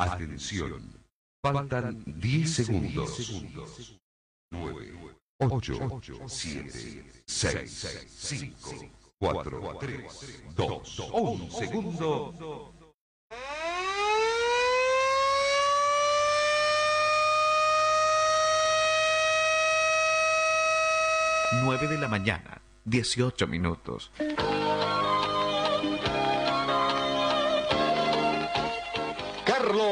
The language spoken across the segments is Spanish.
Atención. Faltan 10 segundos. 9, 8, 7, 6, 5, 4, 3, 2, 1 segundo. Nueve de la mañana, 18 minutos.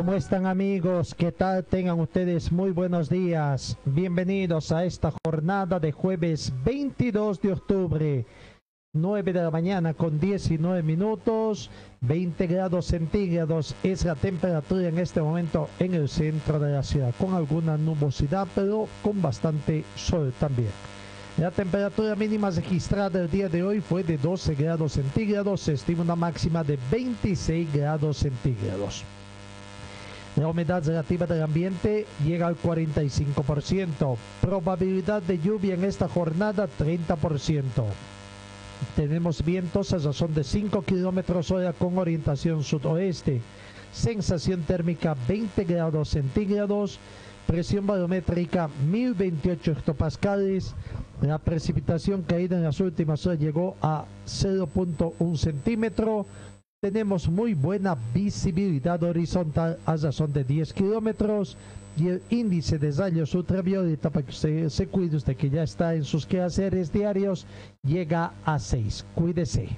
¿Cómo están amigos? ¿Qué tal? Tengan ustedes muy buenos días. Bienvenidos a esta jornada de jueves 22 de octubre. 9 de la mañana con 19 minutos, 20 grados centígrados es la temperatura en este momento en el centro de la ciudad, con alguna nubosidad, pero con bastante sol también. La temperatura mínima registrada el día de hoy fue de 12 grados centígrados, se estima una máxima de 26 grados centígrados. La humedad relativa del ambiente llega al 45%. Probabilidad de lluvia en esta jornada 30%. Tenemos vientos a razón de 5 kilómetros hora con orientación sudoeste. Sensación térmica 20 grados centígrados. Presión barométrica 1028 hectopascales. La precipitación caída en las últimas horas llegó a 0.1 centímetro. Tenemos muy buena visibilidad horizontal a razón de 10 kilómetros y el índice de rayos ultravioleta para que usted se cuide usted que ya está en sus quehaceres diarios llega a 6. Cuídese.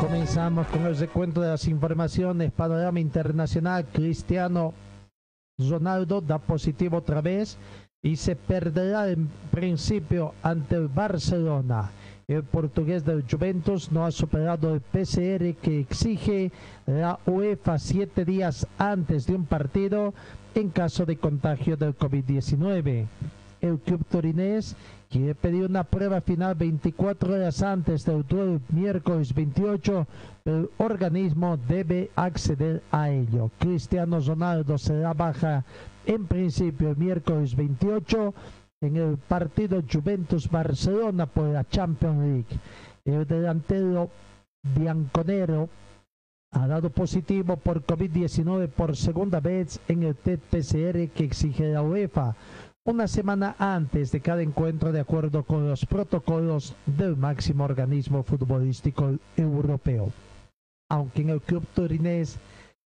Comenzamos con el recuento de las informaciones. Panorama internacional. Cristiano Ronaldo da positivo otra vez y se perderá en principio ante el Barcelona. El portugués del Juventus no ha superado el PCR que exige la UEFA siete días antes de un partido en caso de contagio del COVID-19. El club turinés quiere pedir una prueba final 24 horas antes del miércoles 28, pero el organismo debe acceder a ello. Cristiano Ronaldo será baja en principio miércoles 28 en el partido Juventus-Barcelona por la Champions League. El delantero bianconero ha dado positivo por COVID-19 por segunda vez en el test PCR que exige la UEFA una semana antes de cada encuentro de acuerdo con los protocolos del máximo organismo futbolístico europeo. Aunque en el club turinés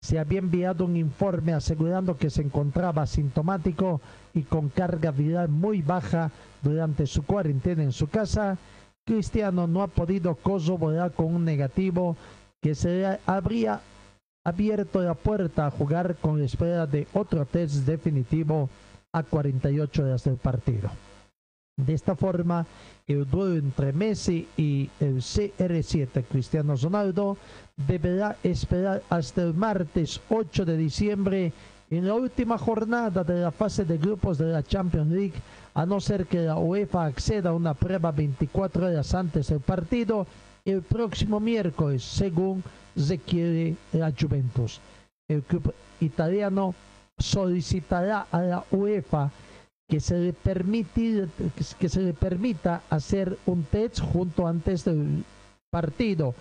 se había enviado un informe asegurando que se encontraba sintomático y con carga viral muy baja durante su cuarentena en su casa, Cristiano no ha podido corroborar con un negativo que se habría abierto la puerta a jugar con la espera de otro test definitivo a 48 horas del partido. De esta forma, el duelo entre Messi y el CR7 Cristiano Ronaldo deberá esperar hasta el martes 8 de diciembre en la última jornada de la fase de grupos de la Champions League, a no ser que la UEFA acceda a una prueba 24 horas antes del partido el próximo miércoles, según requiere la Juventus. El club italiano solicitará a la UEFA que se le, que se permita hacer un test junto antes del partido,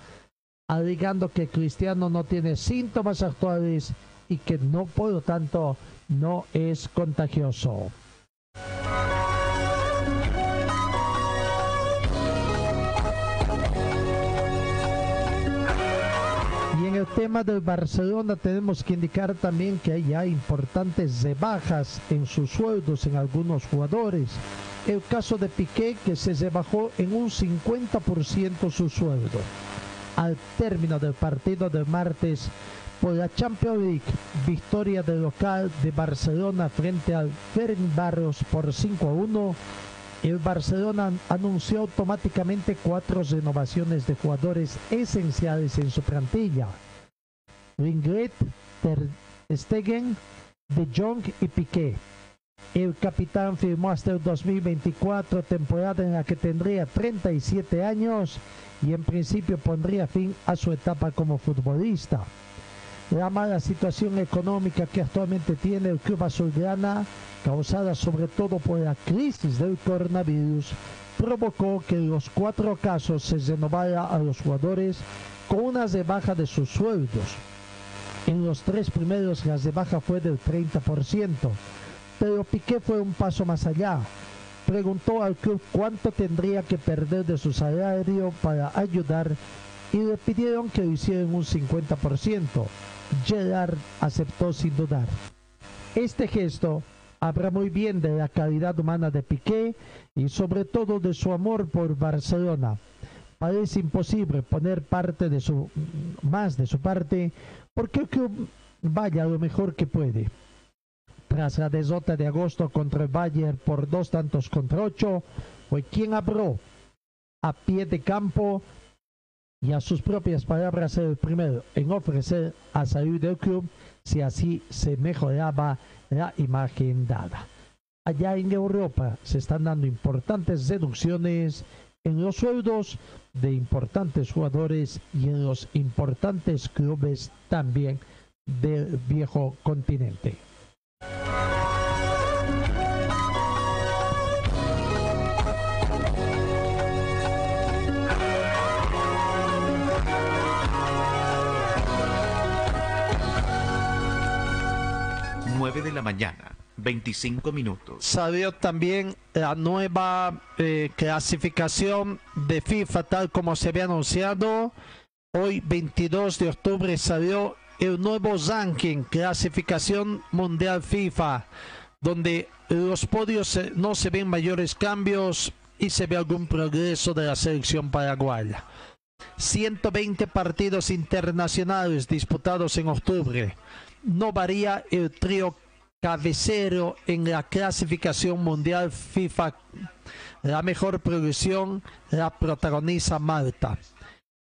alegando que Cristiano no tiene síntomas actuales y que no, por lo tanto, no es contagioso. El tema del Barcelona tenemos que indicar también que hay ya importantes rebajas en sus sueldos en algunos jugadores. El caso de Piqué que se rebajó en un 50% su sueldo. Al término del partido del martes, Por la Champions League, victoria del local de Barcelona frente al Barros por 5 a 1. El Barcelona anunció automáticamente cuatro renovaciones de jugadores esenciales en su plantilla. Ringlet, Ter Stegen, De Jong y Piqué. El capitán firmó hasta el 2024, temporada en la que tendría 37 años y en principio pondría fin a su etapa como futbolista. La mala situación económica que actualmente tiene el club azulgrana, causada sobre todo por la crisis del coronavirus, provocó que en los cuatro casos se renovara a los jugadores con una rebaja de sus sueldos. En los tres primeros la rebaja fue del 30%, pero Piqué fue un paso más allá. Preguntó al club cuánto tendría que perder de su salario para ayudar y le pidieron que lo hicieran un 50%. Gerard aceptó sin dudar. Este gesto habla muy bien de la calidad humana de Piqué y sobre todo de su amor por Barcelona. Parece imposible poner parte de su más de su parte porque vaya lo mejor que puede. Tras la desota de agosto contra el Bayern por dos tantos contra ocho, fue quien abrió a pie de campo y a sus propias palabras el primero en ofrecer a salir del club si así se mejoraba la imagen dada. Allá en Europa se están dando importantes reducciones en los sueldos de importantes jugadores y en los importantes clubes también del viejo continente. 9 de la mañana, 25 minutos. Salió también la nueva eh, clasificación de FIFA tal como se había anunciado. Hoy 22 de octubre salió el nuevo ranking, clasificación mundial FIFA, donde los podios no se ven mayores cambios y se ve algún progreso de la selección paraguaya. 120 partidos internacionales disputados en octubre no varía el trío cabecero en la clasificación mundial FIFA. La mejor progresión la protagoniza Malta.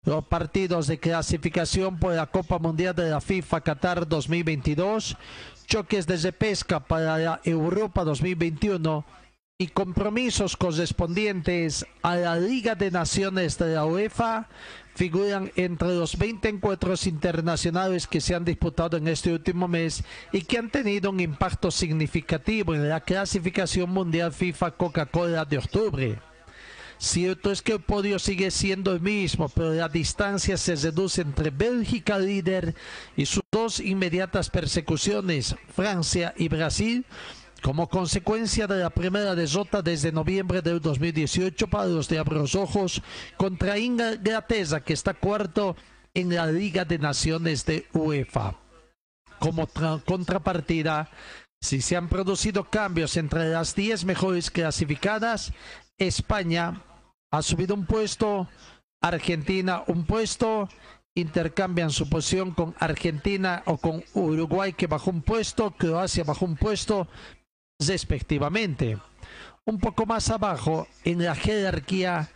Los partidos de clasificación por la Copa Mundial de la FIFA Qatar 2022, choques de repesca para la Europa 2021 y compromisos correspondientes a la Liga de Naciones de la UEFA figuran entre los 20 encuentros internacionales que se han disputado en este último mes y que han tenido un impacto significativo en la clasificación mundial FIFA Coca-Cola de octubre. Cierto es que el podio sigue siendo el mismo, pero la distancia se reduce entre Bélgica líder y sus dos inmediatas persecuciones, Francia y Brasil, como consecuencia de la primera derrota desde noviembre del 2018 para los Diablos Ojos contra Inglaterra, que está cuarto en la Liga de Naciones de UEFA. Como contrapartida, si se han producido cambios entre las 10 mejores clasificadas, España ha subido un puesto, Argentina un puesto, intercambian su posición con Argentina o con Uruguay que bajó un puesto, Croacia bajó un puesto, respectivamente. Un poco más abajo, en la jerarquía,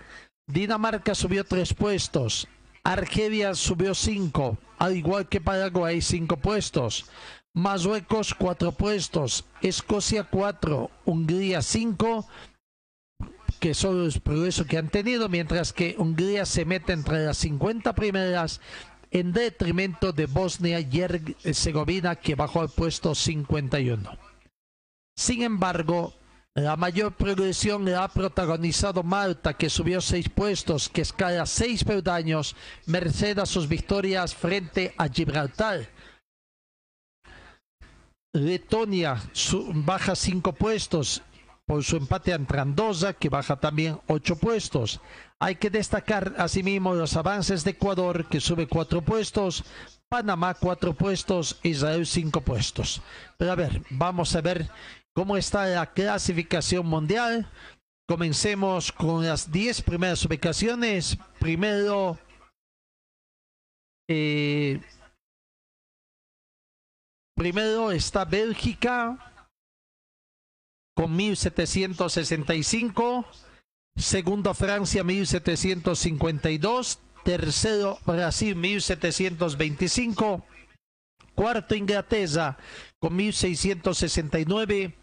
Dinamarca subió tres puestos, Argelia subió cinco, al igual que Paraguay cinco puestos, Marruecos cuatro puestos, Escocia cuatro, Hungría cinco, que son los progresos que han tenido, mientras que Hungría se mete entre las 50 primeras en detrimento de Bosnia y Herzegovina que bajó al puesto 51. Sin embargo, la mayor progresión la ha protagonizado Malta, que subió seis puestos, que escala seis peldaños, merced a sus victorias frente a Gibraltar. Letonia baja cinco puestos por su empate ante Andorra, que baja también ocho puestos. Hay que destacar asimismo los avances de Ecuador, que sube cuatro puestos, Panamá cuatro puestos, Israel cinco puestos. Pero a ver, vamos a ver cómo está la clasificación mundial. Comencemos con las 10 primeras ubicaciones. Primero, eh, Primero está Bélgica con 1765. Segundo Francia 1752. Tercero Brasil 1725. Cuarto Inglaterra con 1669.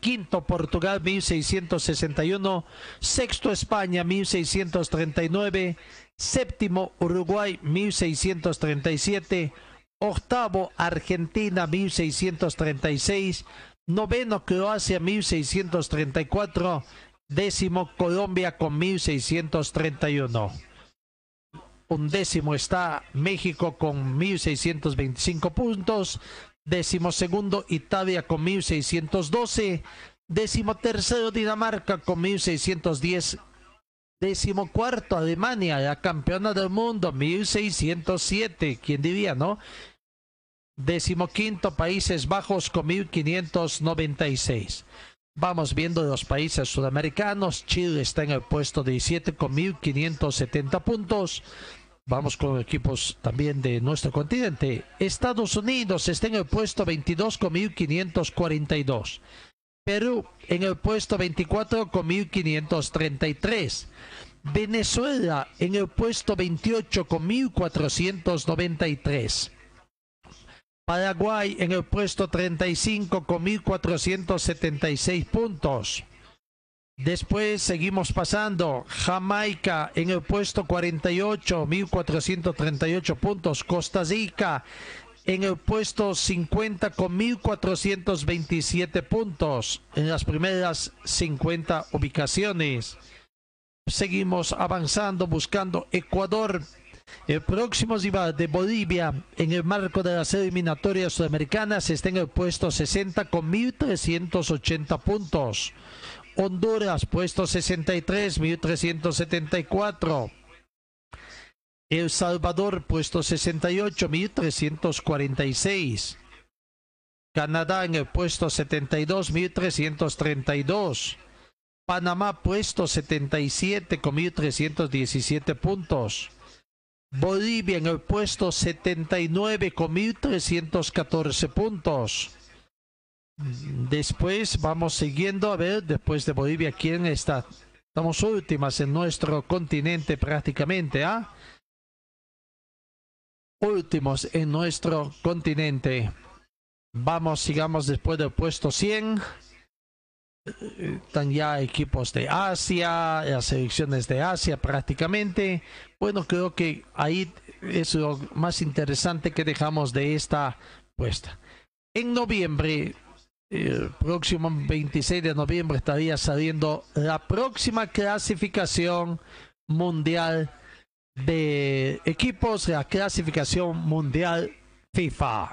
Quinto Portugal 1661. Sexto España 1639. Séptimo Uruguay 1637 octavo Argentina 1636, noveno Croacia 1634, décimo Colombia con 1631. Undécimo está México con 1625 puntos, décimo segundo Italia con 1612, décimo tercero Dinamarca con 1610, décimo cuarto Alemania, la campeona del mundo 1607, ¿quién diría, no? Decimoquinto Países Bajos con 1596. Vamos viendo los países sudamericanos. Chile está en el puesto 17 con 1570 puntos. Vamos con equipos también de nuestro continente. Estados Unidos está en el puesto 22 con 1542. Perú en el puesto 24 con 1533. Venezuela en el puesto 28 con 1493. Paraguay en el puesto 35 con 1476 puntos. Después seguimos pasando. Jamaica en el puesto 48, 1438 puntos. Costa Rica en el puesto 50 con 1427 puntos en las primeras 50 ubicaciones. Seguimos avanzando buscando Ecuador el próximo rival de Bolivia en el marco de las eliminatorias sudamericanas está en el puesto 60 con 1.380 puntos. Honduras, puesto 63, 1.374. El Salvador, puesto 68, 1.346. Canadá en el puesto 72, 1.332. Panamá, puesto 77 con 1.317 puntos. Bolivia en el puesto 79 con 1.314 puntos. Después vamos siguiendo a ver, después de Bolivia, quién está. Estamos últimas en nuestro continente prácticamente, ¿ah? Últimos en nuestro continente. Vamos, sigamos después del puesto 100 están ya equipos de Asia, las selecciones de Asia prácticamente. Bueno, creo que ahí es lo más interesante que dejamos de esta puesta. En noviembre, el próximo 26 de noviembre estaría saliendo la próxima clasificación mundial de equipos, la clasificación mundial FIFA.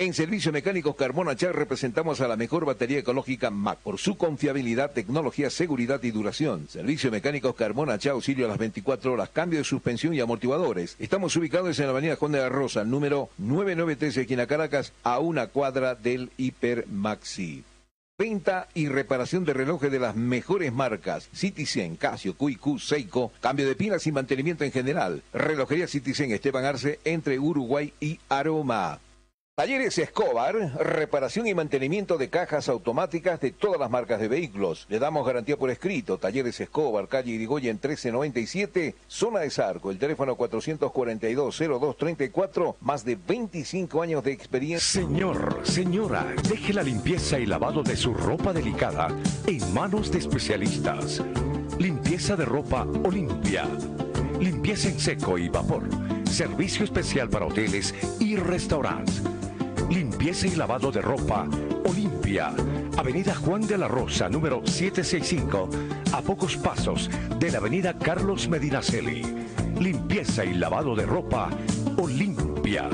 En Servicio Mecánicos Carmona Char representamos a la mejor batería ecológica MAC por su confiabilidad, tecnología, seguridad y duración. Servicio Mecánicos Carmona Char auxilio a las 24 horas, cambio de suspensión y amortiguadores. Estamos ubicados en la avenida Juan de la Rosa, número 993, esquina Caracas, a una cuadra del Hiper Maxi. Venta y reparación de relojes de las mejores marcas. Citizen, Casio, QQ, Seiko. Cambio de pilas y mantenimiento en general. Relojería Citizen Esteban Arce entre Uruguay y Aroma. Talleres Escobar, reparación y mantenimiento de cajas automáticas de todas las marcas de vehículos. Le damos garantía por escrito. Talleres Escobar, calle Irigoyen 1397, zona de Zarco. El teléfono 442-0234, más de 25 años de experiencia. Señor, señora, deje la limpieza y lavado de su ropa delicada en manos de especialistas. Limpieza de ropa Olimpia. Limpieza en seco y vapor. Servicio especial para hoteles y restaurantes limpieza y lavado de ropa Olimpia. Avenida Juan de la Rosa, número 765, a pocos pasos de la Avenida Carlos Medinaceli. Limpieza y lavado de ropa Olimpia.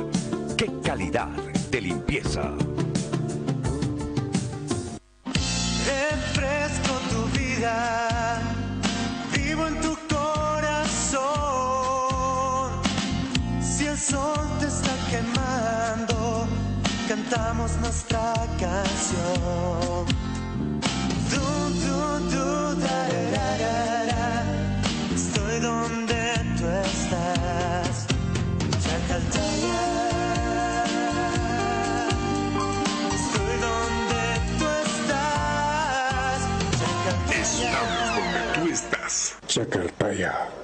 ¡Qué calidad de limpieza! Refresco tu vida, vivo en tu corazón. Si el sol te está quemando cantamos nuestra canción. Du, du, du, da, da, da, da. Estoy donde tú estás. Chacaltaya. Estoy donde tú estás. Chacaltaya. donde tú estás. Chacartaya.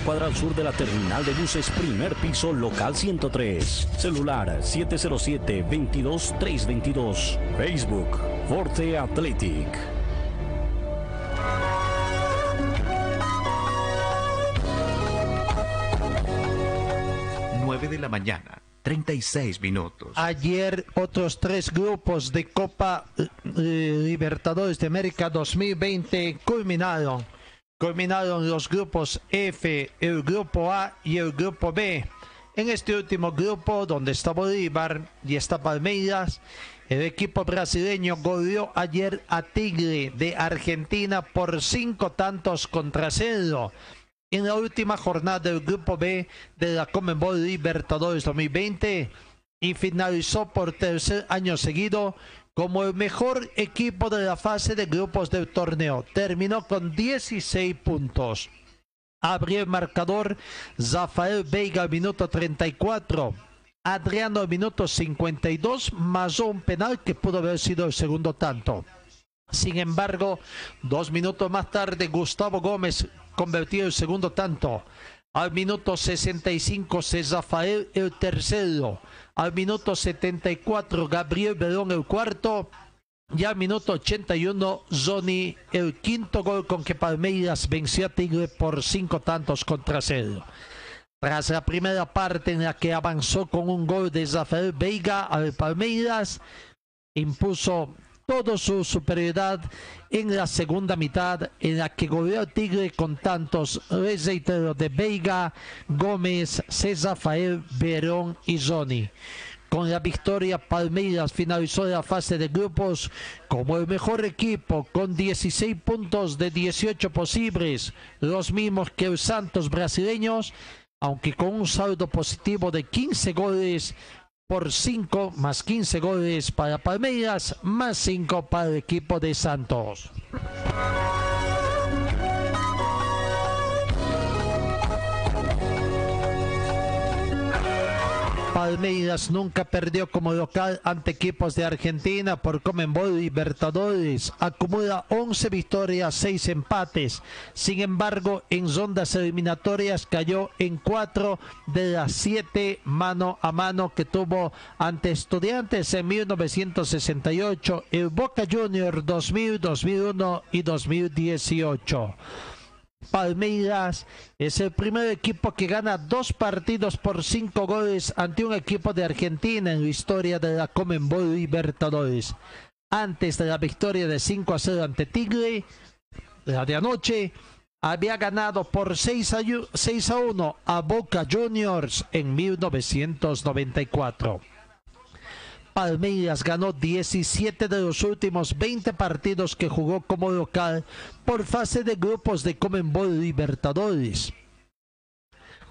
cuadra al sur de la terminal de buses, primer piso, local 103. Celular 707-22-322. Facebook, Forte Athletic. 9 de la mañana, 36 minutos. Ayer otros tres grupos de Copa eh, Libertadores de América 2020 culminaron. Culminaron los grupos F, el grupo A y el grupo B. En este último grupo, donde está Bolívar y está Palmeiras, el equipo brasileño goleó ayer a Tigre de Argentina por cinco tantos contra cero en la última jornada del Grupo B de la Conmebol Libertadores 2020 y finalizó por tercer año seguido como el mejor equipo de la fase de grupos del torneo. Terminó con 16 puntos. Abrió el marcador Zafael Veiga al minuto 34. Adriano al minuto 52 más un penal que pudo haber sido el segundo tanto. Sin embargo, dos minutos más tarde, Gustavo Gómez convertido el segundo tanto. Al minuto 65, Rafael el tercero. Al minuto 74, Gabriel Verón el cuarto. Y al minuto 81, Zoni el quinto gol con que Palmeiras venció a Tigre por cinco tantos contra cero. Tras la primera parte en la que avanzó con un gol de Rafael Veiga al Palmeiras, impuso toda su superioridad en la segunda mitad en la que goleó el Tigre con tantos reitero de Veiga, Gómez, César Rafael, Verón y Zoni. Con la victoria, Palmeiras finalizó la fase de grupos como el mejor equipo, con 16 puntos de 18 posibles, los mismos que los Santos brasileños, aunque con un saldo positivo de 15 goles por 5 más 15 goles para Palmeiras más 5 para el equipo de Santos. Palmeiras nunca perdió como local ante equipos de Argentina por Comenbol Libertadores. Acumula 11 victorias, 6 empates. Sin embargo, en rondas eliminatorias cayó en 4 de las 7 mano a mano que tuvo ante Estudiantes en 1968, el Boca Junior 2000, 2001 y 2018. Palmeiras es el primer equipo que gana dos partidos por cinco goles ante un equipo de Argentina en la historia de la Comenbol Libertadores. Antes de la victoria de 5 a 0 ante Tigre, la de anoche, había ganado por 6 a, 6 a 1 a Boca Juniors en 1994. Palmeiras ganó 17 de los últimos 20 partidos que jugó como local por fase de grupos de Comenbol Libertadores.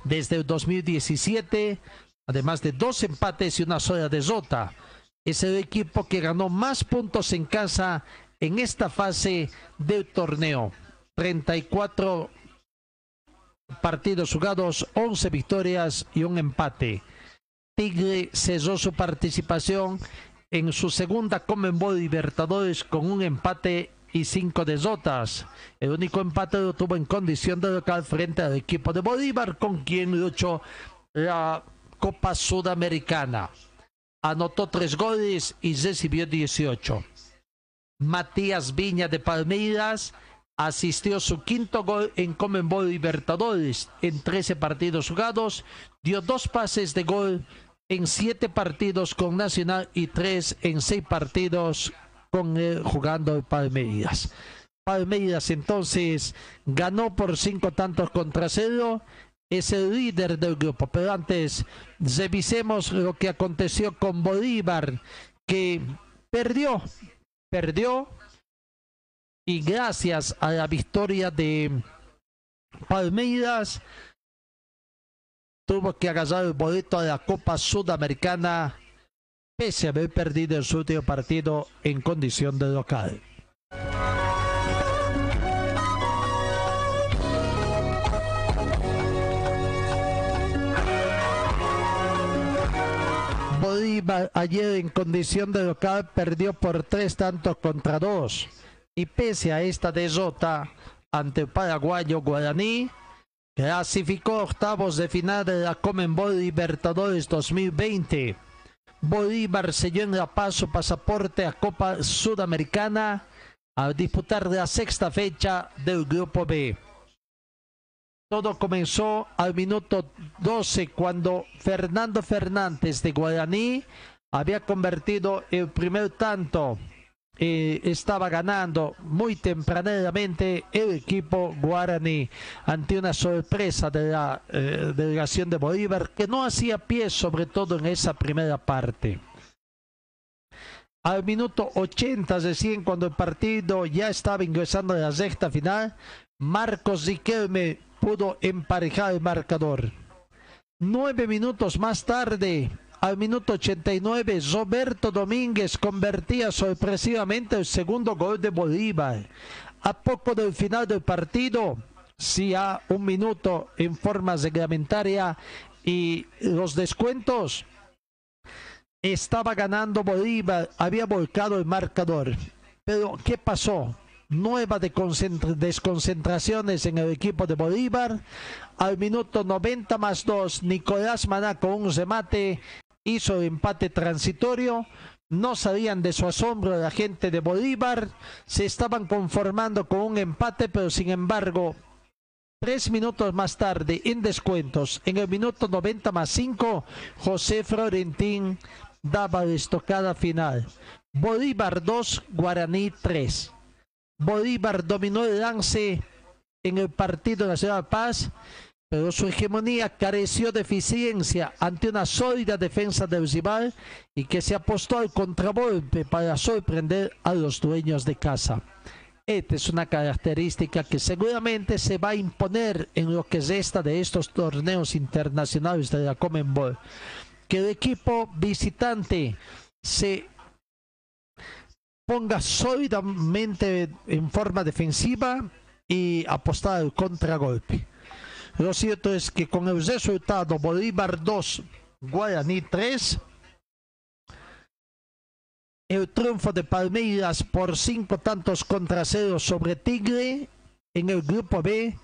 Desde el 2017, además de dos empates y una sola derrota, es el equipo que ganó más puntos en casa en esta fase del torneo. 34 partidos jugados, 11 victorias y un empate. Tigre cesó su participación en su segunda Comenbol Libertadores con un empate y cinco derrotas. El único empate lo tuvo en condición de local frente al equipo de Bolívar, con quien luchó la Copa Sudamericana. Anotó tres goles y recibió 18. Matías Viña de Palmeiras asistió su quinto gol en Comenbol Libertadores. En 13 partidos jugados, dio dos pases de gol en siete partidos con Nacional y tres en seis partidos con él jugando el Palmeiras. Palmeiras entonces ganó por cinco tantos contra cero. Es el líder del grupo. Pero antes, revisemos lo que aconteció con Bolívar, que perdió, perdió. Y gracias a la victoria de Palmeiras, tuvo que agarrar el boleto de la Copa Sudamericana pese a haber perdido el último partido en condición de local. Bolívar ayer en condición de local perdió por tres tantos contra dos y pese a esta derrota ante el paraguayo Guaraní, clasificó octavos de final de la Comenbol Libertadores 2020. Bolívar selló en La Paz su pasaporte a Copa Sudamericana al disputar la sexta fecha del Grupo B. Todo comenzó al minuto 12 cuando Fernando Fernández de Guaraní había convertido el primer tanto eh, estaba ganando muy tempranamente el equipo guaraní ante una sorpresa de la eh, delegación de Bolívar que no hacía pie sobre todo en esa primera parte. Al minuto 80 recién cuando el partido ya estaba ingresando a la sexta final, Marcos Riquelme pudo emparejar el marcador. Nueve minutos más tarde, al minuto 89, Roberto Domínguez convertía sorpresivamente el segundo gol de Bolívar. A poco del final del partido, si a un minuto en forma reglamentaria y los descuentos, estaba ganando Bolívar, había volcado el marcador. Pero, ¿qué pasó? Nueva de desconcentraciones en el equipo de Bolívar. Al minuto 90 más 2, Nicolás Maná con un remate hizo empate transitorio. No sabían de su asombro la gente de Bolívar. Se estaban conformando con un empate, pero sin embargo, tres minutos más tarde, en descuentos, en el minuto 90 más 5, José Florentín daba la estocada final. Bolívar 2, Guaraní 3. Bolívar dominó el lance en el partido Nacional Paz pero su hegemonía careció de eficiencia ante una sólida defensa del rival y que se apostó al contragolpe para sorprender a los dueños de casa. Esta es una característica que seguramente se va a imponer en lo que resta de estos torneos internacionales de la Comenbol. que el equipo visitante se ponga sólidamente en forma defensiva y apostar al contragolpe. Lo cierto es que con el resultado Bolívar 2, Guaraní 3, el triunfo de Palmeiras por cinco tantos contra cero sobre Tigre en el grupo B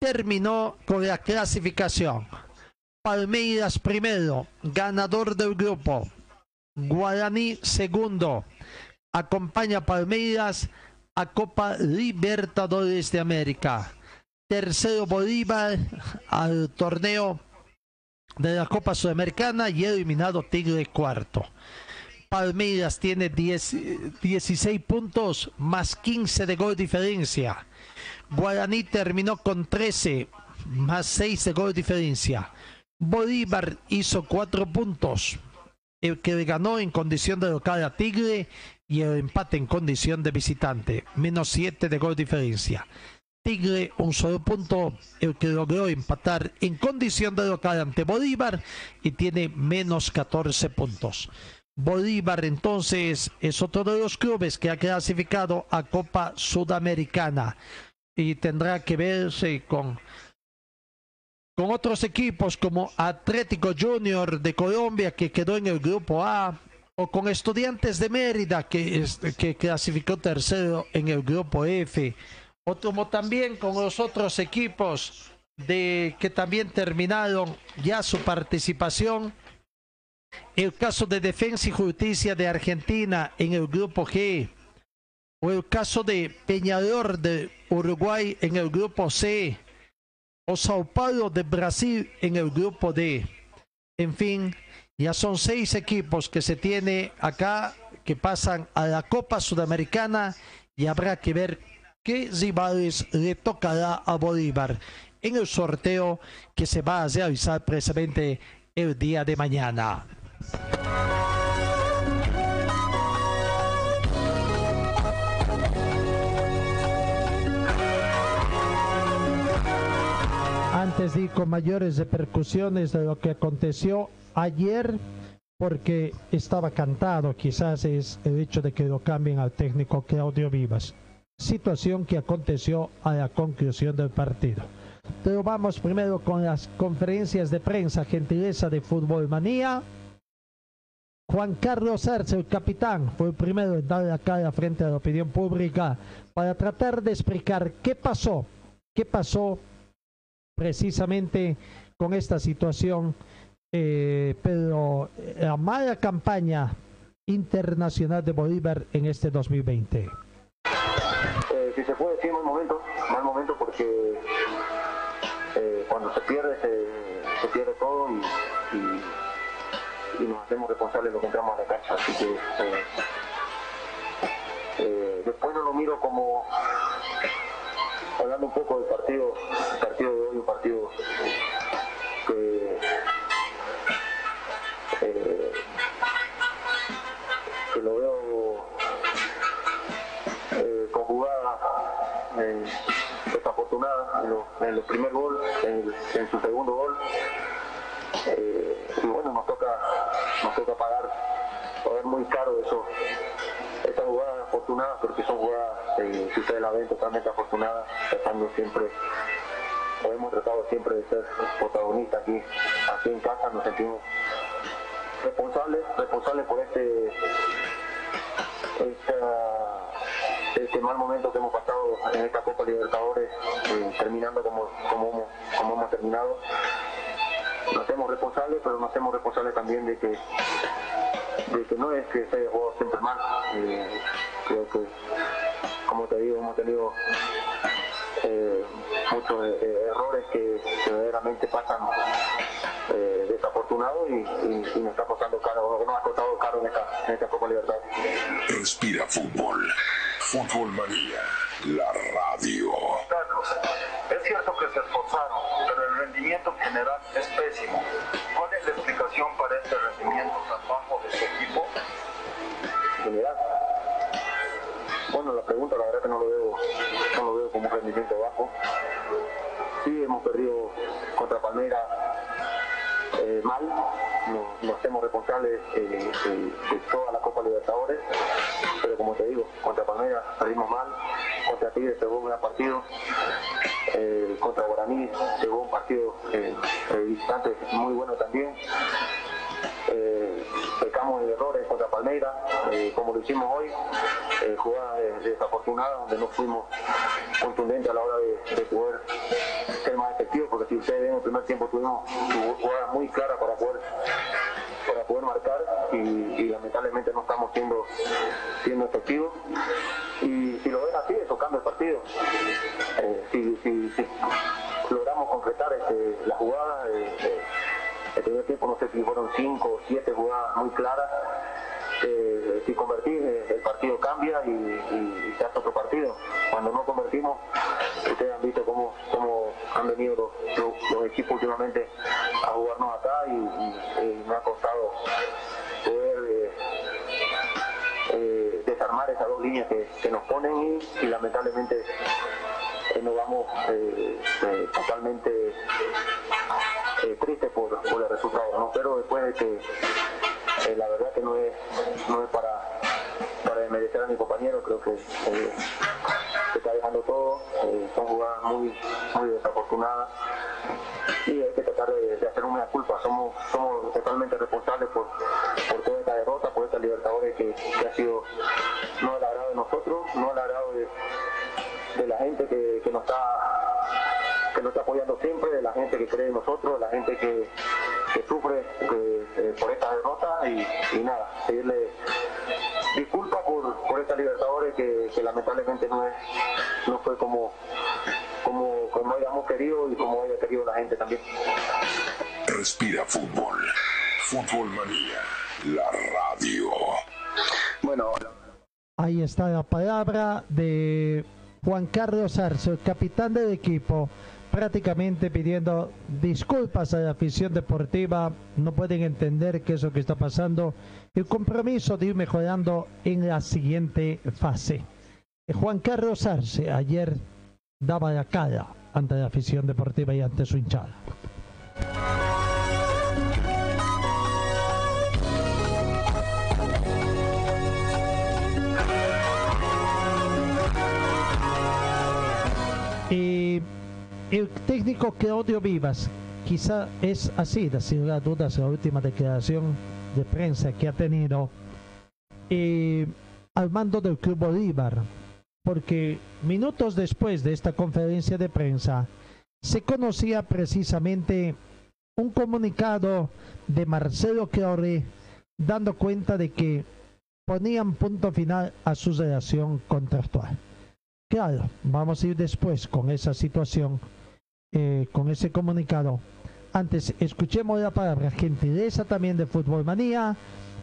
terminó con la clasificación. Palmeiras primero, ganador del grupo. Guaraní segundo. Acompaña Palmeiras a Copa Libertadores de América. Tercero Bolívar al torneo de la Copa Sudamericana y eliminado Tigre cuarto. Palmeiras tiene 10, 16 puntos más 15 de gol diferencia. Guaraní terminó con 13 más 6 de gol diferencia. Bolívar hizo 4 puntos. El que ganó en condición de local a Tigre y el empate en condición de visitante. Menos 7 de gol diferencia. Tigre un solo punto, el que logró empatar en condición de local ante Bolívar y tiene menos 14 puntos. Bolívar entonces es otro de los clubes que ha clasificado a Copa Sudamericana y tendrá que verse con, con otros equipos como Atlético Junior de Colombia que quedó en el grupo A o con Estudiantes de Mérida que, que clasificó tercero en el grupo F o como también con los otros equipos de que también terminaron ya su participación. El caso de Defensa y Justicia de Argentina en el grupo G, o el caso de Peñador de Uruguay en el grupo C, o Sao Paulo de Brasil en el grupo D. En fin, ya son seis equipos que se tiene acá que pasan a la Copa Sudamericana y habrá que ver qué rivales le tocará a Bolívar en el sorteo que se va a realizar precisamente el día de mañana. Antes de con mayores repercusiones de lo que aconteció ayer, porque estaba cantado, quizás es el hecho de que lo cambien al técnico Claudio Vivas. Situación que aconteció a la conclusión del partido. Pero vamos primero con las conferencias de prensa, gentileza de Fútbol Manía. Juan Carlos Arce, el capitán, fue el primero en dar la cara frente a la opinión pública para tratar de explicar qué pasó, qué pasó precisamente con esta situación, eh, pero la mala campaña internacional de Bolívar en este 2020. Eh, si se puede decir mal momento, mal momento porque eh, cuando se pierde se, pierde todo y, nos hacemos responsables de lo que entramos a la cancha. Así que eh, después no lo miro como hablando un poco del partido, el partido de hoy, un partido en el primer gol, en, su segundo gol. Eh, y bueno, nos toca, nos toca pagar, pagar muy caro eso, estas jugadas afortunadas, porque son jugadas, eh, si ustedes la ven, totalmente afortunadas, tratando siempre, o hemos tratado siempre de ser protagonistas aquí, aquí en casa, nos sentimos responsables, responsables por este, este mal momento que hemos pasado en esta Copa Libertadores, terminando como, como, hemos, como hemos terminado nos hacemos responsables, pero nos hacemos responsables también de que, de que no es que se haya jugado siempre mal. Eh, creo que, como te digo, hemos tenido eh, muchos eh, errores que, que verdaderamente pasan desafortunados y, nos está costando caro, nos ha costado caro en esta, en esta Copa Libertad. Respira fútbol. Fútbol Manía, la radio. Pero el rendimiento general es pésimo. ¿Cuál es la explicación para este rendimiento tan bajo de su equipo? General. Bueno, la pregunta la verdad que no lo veo, no lo veo como un rendimiento bajo. Sí, hemos perdido contra Palmeiras eh, mal, nos, hacemos responsables eh, de, de toda la Copa Libertadores, pero como te digo, contra Palmeiras salimos mal, contra Tigre se un gran partido, eh, contra Guaraní se un partido eh, eh, distante muy bueno también. Eh, pecamos de errores contra Palmeiras, eh, como lo hicimos hoy, eh, jugadas de- desafortunadas donde no fuimos contundentes a la hora de, de poder ser más efectivos, porque si ustedes ven en el primer tiempo tuvimos jugadas muy claras para poder para poder marcar y, lamentablemente no estamos siendo siendo efectivos. Y si lo ven así eso cambia el partido. Eh, si logramos concretar este, la jugada eh, eh, el primer tiempo no sé si fueron cinco o siete jugadas muy claras eh, si convertir eh, el partido cambia y, y- y se hace otro partido. Cuando no convertimos ustedes han visto cómo, cómo han venido los, los- los equipos últimamente a jugarnos acá y, y- me ha costado poder eh, eh, desarmar esas dos líneas que, que nos ponen y, lamentablemente eh, nos vamos eh, eh, totalmente eh, tristes por, por el resultado, ¿no? pero después de que la verdad que no es, no es para, para desmerecer a mi compañero, creo que eh, se está dejando todo, eh, son jugadas muy, muy desafortunadas. Y hay que tratar de, de hacer una culpa, somos, somos totalmente responsables por, por toda esta derrota, por esta Libertadores que, ha sido no el agrado de nosotros, no el agrado de, de la gente que, que nos está que nos está apoyando siempre, de la gente que cree en nosotros, de la gente que, que sufre que, eh, por esta derrota y, y nada, pedirle disculpas por, por esta Libertadores que, que lamentablemente no es no fue como como como hayamos querido y como haya querido la gente también. Respira fútbol. Fútbol manía. La radio. Bueno, Ahí está la palabra de Juan Carlos Arce, el capitán del equipo, prácticamente pidiendo disculpas a la afición deportiva. No pueden entender qué es lo que está pasando. El compromiso de ir mejorando en la siguiente fase. Eh, Juan Carlos Arce ayer daba la cara ante la afición deportiva y ante su hinchada. Y el técnico Claudio Vivas, quizá es así, sin lugar a la última declaración de prensa que ha tenido eh, al mando del Club Bolívar, porque minutos después de esta conferencia de prensa se conocía precisamente un comunicado de Marcelo Claure dando cuenta de que ponían punto final a su relación contractual. Claro, vamos a ir después con esa situación, eh, con ese comunicado. Antes, escuchemos la palabra gentileza también de Fútbol Manía,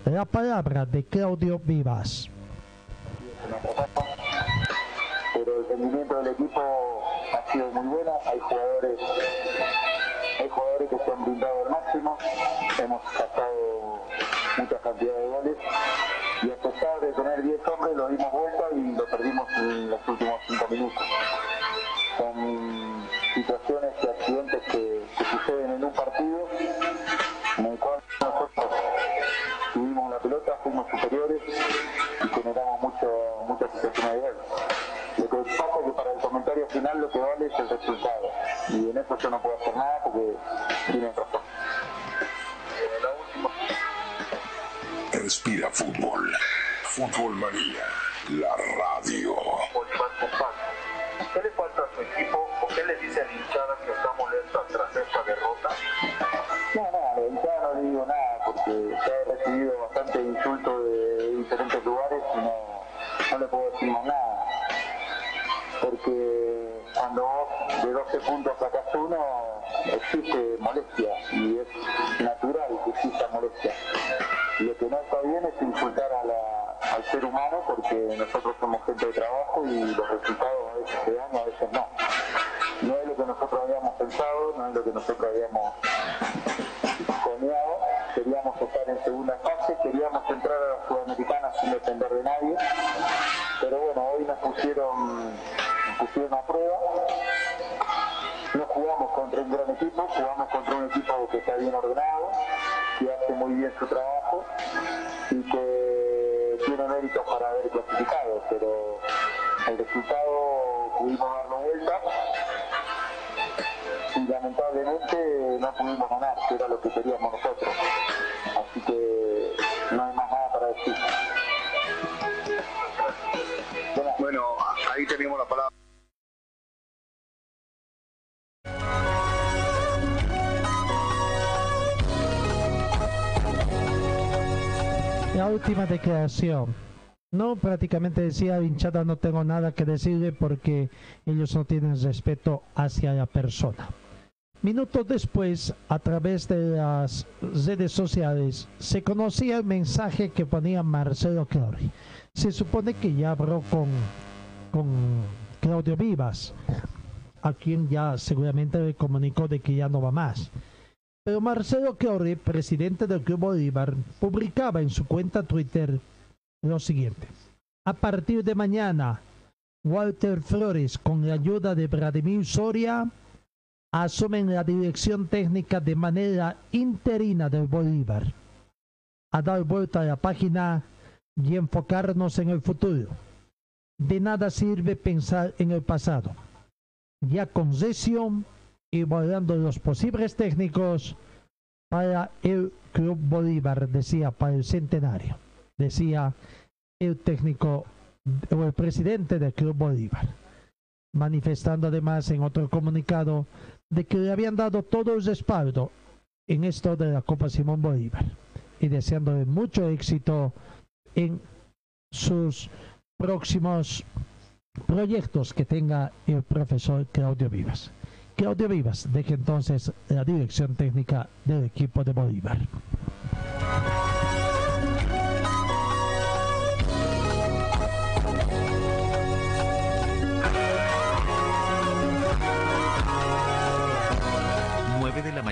la palabra de Claudio Vivas. pero el rendimiento del equipo ha sido muy bueno, hay jugadores, hay jugadores que se han brindado al máximo, hemos sacado mucha cantidad de goles y a pesar de tener 10 hombres lo dimos vuelta y lo perdimos en los últimos 5 minutos. Son situaciones y accidentes que, que suceden en un partido en el cual nosotros tuvimos la pelota, fuimos superiores y generamos mucho, muchas situaciones de gol. Lo que pasa es que para el comentario final lo que vale es el resultado. Y en eso yo no puedo hacer nada porque tienen razón. Respira fútbol. Fútbol manía. La radio. ¿Qué le falta a su equipo o qué le dice a la hinchada que está molesta tras esta derrota? No, no, a la hinchada no le digo nada porque ya he recibido bastante insultos de diferentes lugares y no, no le puedo decir más nada. Porque cuando vos de 12 puntos sacas uno, existe molestia y es natural que exista molestia. Lo que no está bien es insultar al ser humano porque nosotros somos gente de trabajo y los resultados a veces se dan y a veces no. No es lo que nosotros habíamos pensado, no es lo que nosotros habíamos soñado. Queríamos estar en segunda fase, queríamos entrar a la Sudamericana sin depender de nadie. Pero bueno, hoy nos pusieron, nos pusieron a prueba. No jugamos contra un gran equipo, jugamos contra un equipo que está bien ordenado, que hace muy bien su trabajo y que tiene méritos para haber clasificado, pero el resultado pudimos darlo vuelta y lamentablemente no pudimos ganar, que era lo que queríamos nosotros. Así que no hay más nada para decir. Bueno, ahí tenemos la palabra. La última declaración. No, prácticamente decía, hinchada no tengo nada que decirle porque ellos no tienen respeto hacia la persona. Minutos después, a través de las redes sociales, se conocía el mensaje que ponía Marcelo Clauri. Se supone que ya habló con, con Claudio Vivas, a quien ya seguramente le comunicó de que ya no va más. Pero Marcelo Clauri, presidente del Club Bolívar, publicaba en su cuenta Twitter lo siguiente. A partir de mañana, Walter Flores, con la ayuda de Vladimir Soria, asumen la dirección técnica de manera interina del Bolívar. A dar vuelta a la página y enfocarnos en el futuro. De nada sirve pensar en el pasado. Ya con sesión y valorando los posibles técnicos para el Club Bolívar, decía, para el centenario, decía el técnico o el presidente del Club Bolívar, manifestando además en otro comunicado de que le habían dado todo el respaldo en esto de la Copa Simón Bolívar y deseándole mucho éxito en sus próximos proyectos que tenga el profesor Claudio Vivas. Claudio Vivas deje entonces la dirección técnica del equipo de Bolívar.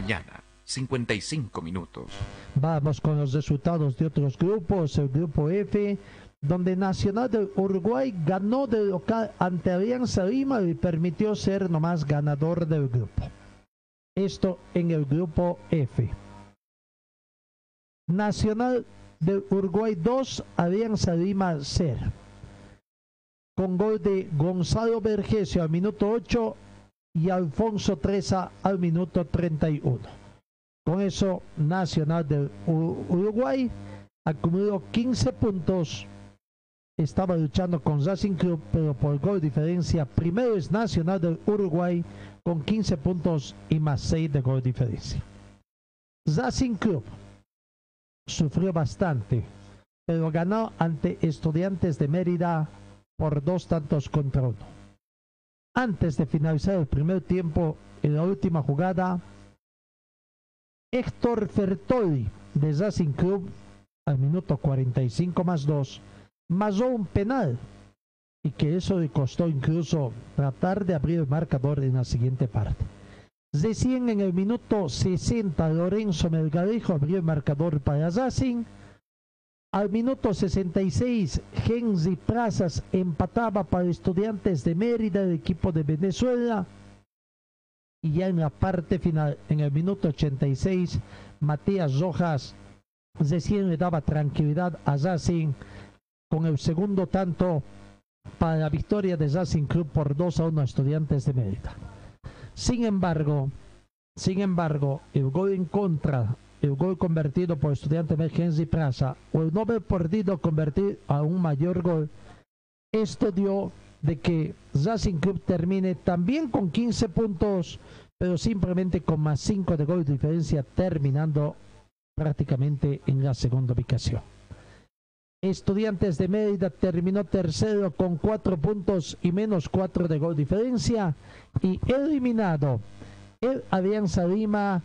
Mañana, 55 minutos. Vamos con los resultados de otros grupos. El grupo F, donde Nacional de Uruguay ganó de local ante Alianza Lima y permitió ser nomás ganador del grupo. Esto en el grupo F. Nacional de Uruguay 2, Alianza Lima 0. Con gol de Gonzalo Vergesio al minuto 8 y Alfonso Treza al minuto 31. Con eso, Nacional de Uruguay acumuló 15 puntos. Estaba luchando con Racing Club, pero por gol diferencia, primero es Nacional del Uruguay con 15 puntos y más 6 de gol diferencia. Racing Club sufrió bastante, pero ganó ante Estudiantes de Mérida por dos tantos contra uno. Antes de finalizar el primer tiempo, en la última jugada, Héctor Fertoli de Racing Club al minuto 45 más 2 masó un penal y que eso le costó incluso tratar de abrir el marcador en la siguiente parte. Recién en el minuto 60 Lorenzo Melgarejo abrió el marcador para Racing. Al minuto 66 Henry Plazas empataba para Estudiantes de Mérida, el equipo de Venezuela. Y ya en la parte final, en el minuto 86, Matías Rojas recién le daba tranquilidad a Racing con el segundo tanto para la victoria de Racing Club por 2 a 1 a Estudiantes de Mérida. Sin embargo, sin embargo, el gol en contra, el gol convertido por Estudiantes de Henry Plaza o el no haber podido convertir a un mayor gol, esto dio de que Racing Club termine también con 15 puntos, pero simplemente con más 5 de gol de diferencia, terminando prácticamente en la segunda ubicación. Estudiantes de Mérida terminó tercero con 4 puntos y menos 4 de gol diferencia y eliminado el Alianza Lima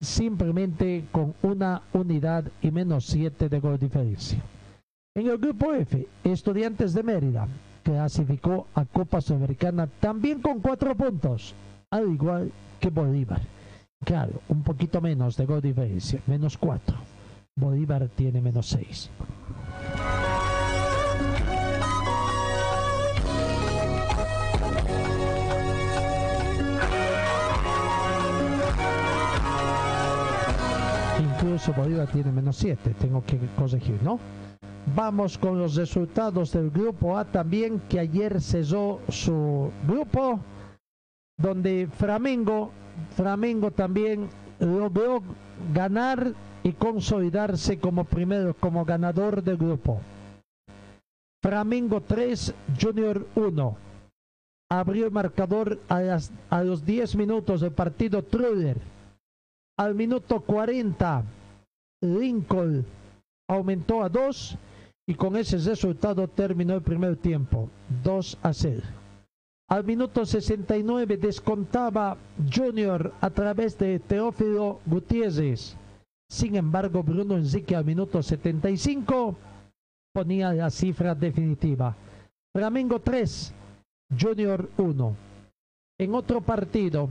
simplemente con una unidad y menos 7 de gol diferencia. En el grupo F, Estudiantes de Mérida clasificó a Copa Sudamericana también con 4 puntos, al igual que Bolívar. Claro, un poquito menos de gol diferencia, menos 4. Bolívar tiene menos 6. Incluso Bolívar tiene menos 7, tengo que corregir, ¿no? Vamos con los resultados del grupo A también, que ayer cesó su grupo, donde Flamengo, Flamengo también logró ganar y consolidarse como primero, como ganador del grupo. Flamengo 3, Junior 1. Abrió el marcador a, a los 10 minutos del partido Truller. Al minuto 40, Lincoln aumentó a 2 y con ese resultado terminó el primer tiempo, 2 a 0. Al minuto 69 descontaba Junior a través de Teófilo Gutiérrez. Sin embargo, Bruno Enrique al minuto 75 ponía la cifra definitiva. Flamengo 3, Junior 1. En otro partido,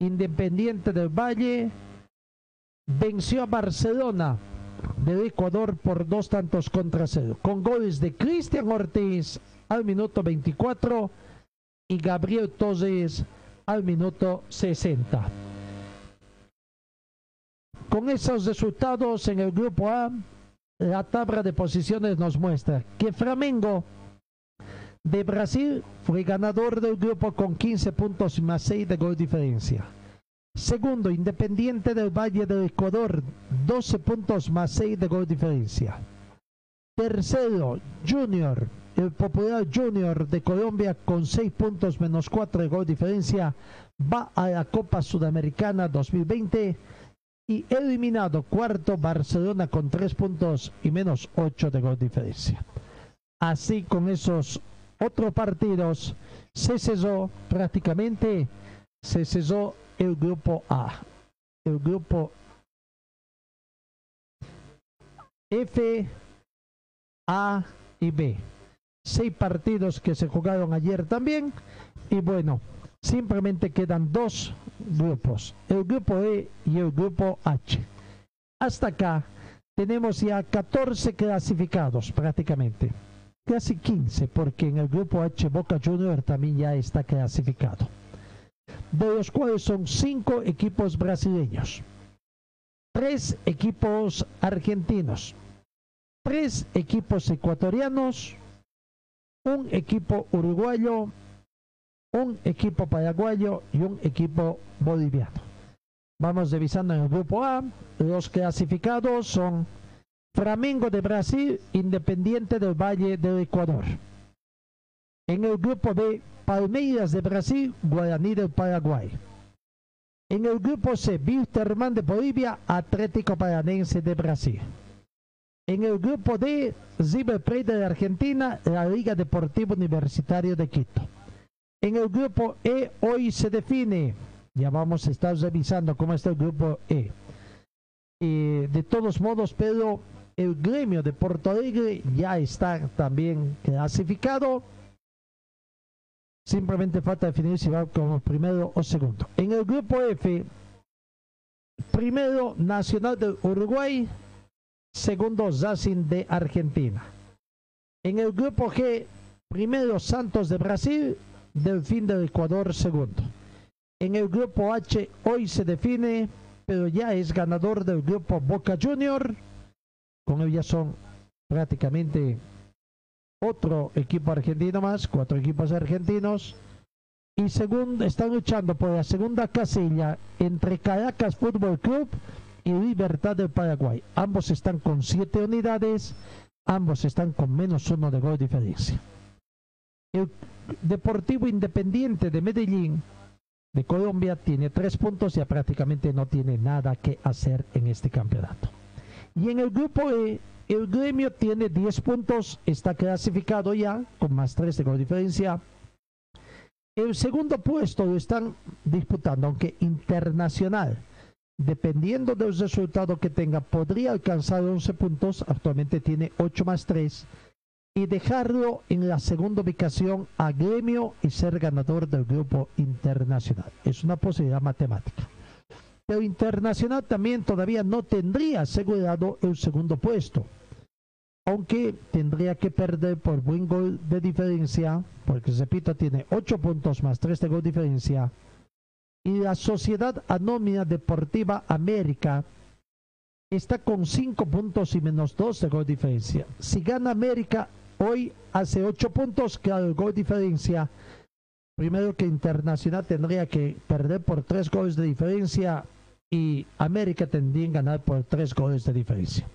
Independiente del Valle venció a Barcelona del Ecuador por dos tantos contra cero, con goles de Cristian Ortiz al minuto 24 y Gabriel Torres al minuto 60. Con esos resultados en el grupo A, la tabla de posiciones nos muestra que Flamengo de Brasil fue ganador del grupo con 15 puntos más 6 de gol diferencia. Segundo, Independiente del Valle del Ecuador, 12 puntos más 6 de gol diferencia. Tercero, Junior, el popular Junior de Colombia con 6 puntos menos 4 de gol diferencia, va a la Copa Sudamericana 2020 y eliminado cuarto Barcelona con 3 puntos y menos 8 de gol diferencia. Así con esos otros partidos se cesó prácticamente, se cesó el grupo A. El grupo F, A y B. Seis partidos que se jugaron ayer también. Y bueno, simplemente quedan dos grupos. El grupo E y el grupo H. Hasta acá tenemos ya 14 clasificados prácticamente. Casi 15 porque en el grupo H Boca Junior también ya está clasificado de los cuales son cinco equipos brasileños, tres equipos argentinos, tres equipos ecuatorianos, un equipo uruguayo, un equipo paraguayo y un equipo boliviano. Vamos revisando en el grupo A. Los clasificados son Flamengo de Brasil, Independiente del Valle del Ecuador. En el grupo B, Palmeiras de Brasil, Guaraní del Paraguay. En el grupo C, Wilterman de Bolivia, Atlético Paranense de Brasil. En el grupo D, River Plate de Argentina, la Liga Deportiva Universitario de Quito. En el grupo E, hoy se define, ya vamos a estar revisando cómo está el grupo E. de todos modos, pero el gremio de Porto Alegre ya está también clasificado Simplemente falta definir si va como primero o segundo. En el grupo F, primero Nacional de Uruguay, segundo Racing de Argentina. En el grupo G, primero Santos de Brasil, Delfín del Ecuador segundo. En el grupo H hoy se define, pero ya es ganador del grupo Boca Junior. Con él ya son prácticamente otro equipo argentino más, cuatro equipos argentinos. Y segundo, están luchando por la segunda casilla entre Caracas Fútbol Club y Libertad del Paraguay. Ambos están con siete unidades, ambos están con menos uno de gol diferencia. El Deportivo Independiente de Medellín de Colombia tiene tres puntos y prácticamente no tiene nada que hacer en este campeonato. Y en el grupo E el gremio tiene 10 puntos, está clasificado ya, con más 3 de diferencia. El segundo puesto lo están disputando, aunque internacional. Dependiendo del resultado que tenga, podría alcanzar 11 puntos, actualmente tiene 8 más 3, y dejarlo en la segunda ubicación a gremio y ser ganador del grupo internacional. Es una posibilidad matemática. Pero internacional también todavía no tendría asegurado el segundo puesto aunque tendría que perder por buen gol de diferencia, porque repito, tiene 8 puntos más 3 de gol de diferencia. Y la Sociedad Anónima Deportiva América está con 5 puntos y menos 2 de gol diferencia. Si gana América, hoy hace 8 puntos, claro, el gol diferencia. Primero que Internacional tendría que perder por 3 goles de diferencia y América tendría que ganar por 3 goles de diferencia.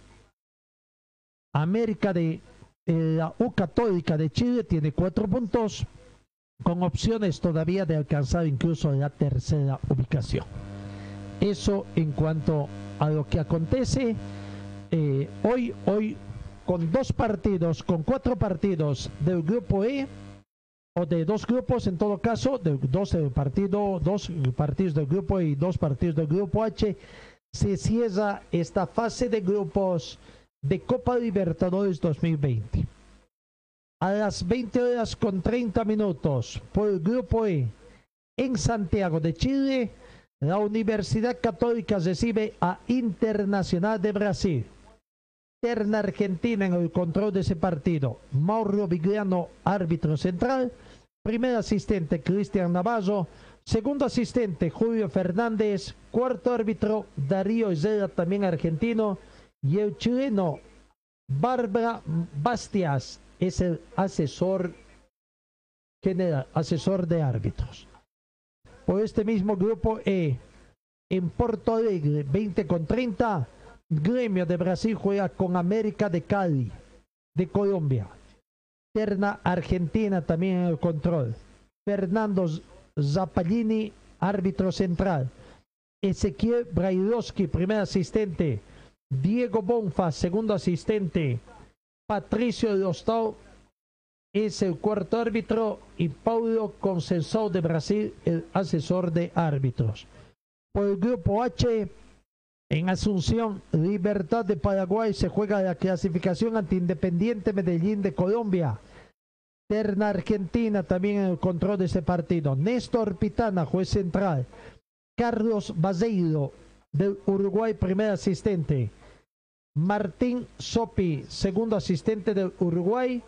América de eh, la U Católica de Chile tiene 4 puntos, con opciones todavía de alcanzar incluso la tercera ubicación. Eso en cuanto a lo que acontece eh, hoy, hoy con dos partidos, con cuatro partidos del grupo E, o de dos grupos en todo caso, de dos partido, dos partidos del grupo E y dos partidos del grupo H, se cierra esta fase de grupos de Copa Libertadores 2020. A las 20 horas con 30 minutos por el grupo E en Santiago de Chile, la Universidad Católica recibe a Internacional de Brasil. Terna Argentina en el control de ese partido. Mauro Vigliano, árbitro central. Primer asistente, Cristian Navarro. Segundo asistente, Julio Fernández. Cuarto árbitro, Darío Isela, también argentino. Y el chileno, Bárbara Bastias, es el asesor general, asesor de árbitros por este mismo grupo E. En Porto Alegre, 20 con 30, Gremio de Brasil juega con América de Cali, de Colombia. Terna Argentina también en el control. Fernando Zappallini, árbitro central. Ezequiel Brailovsky, primer asistente. Diego Bonfa, segundo asistente. Patricio Lostau, es el cuarto árbitro y Paulo Conceição de Brasil, el asesor de árbitros. Por el grupo H, en Asunción, Libertad de Paraguay se juega la clasificación ante Independiente Medellín de Colombia. Terna Argentina también en el control de ese partido. Néstor Pitana, juez central. Carlos Baseiro del Uruguay, primer asistente. Martín Sopi, segundo asistente del Uruguay.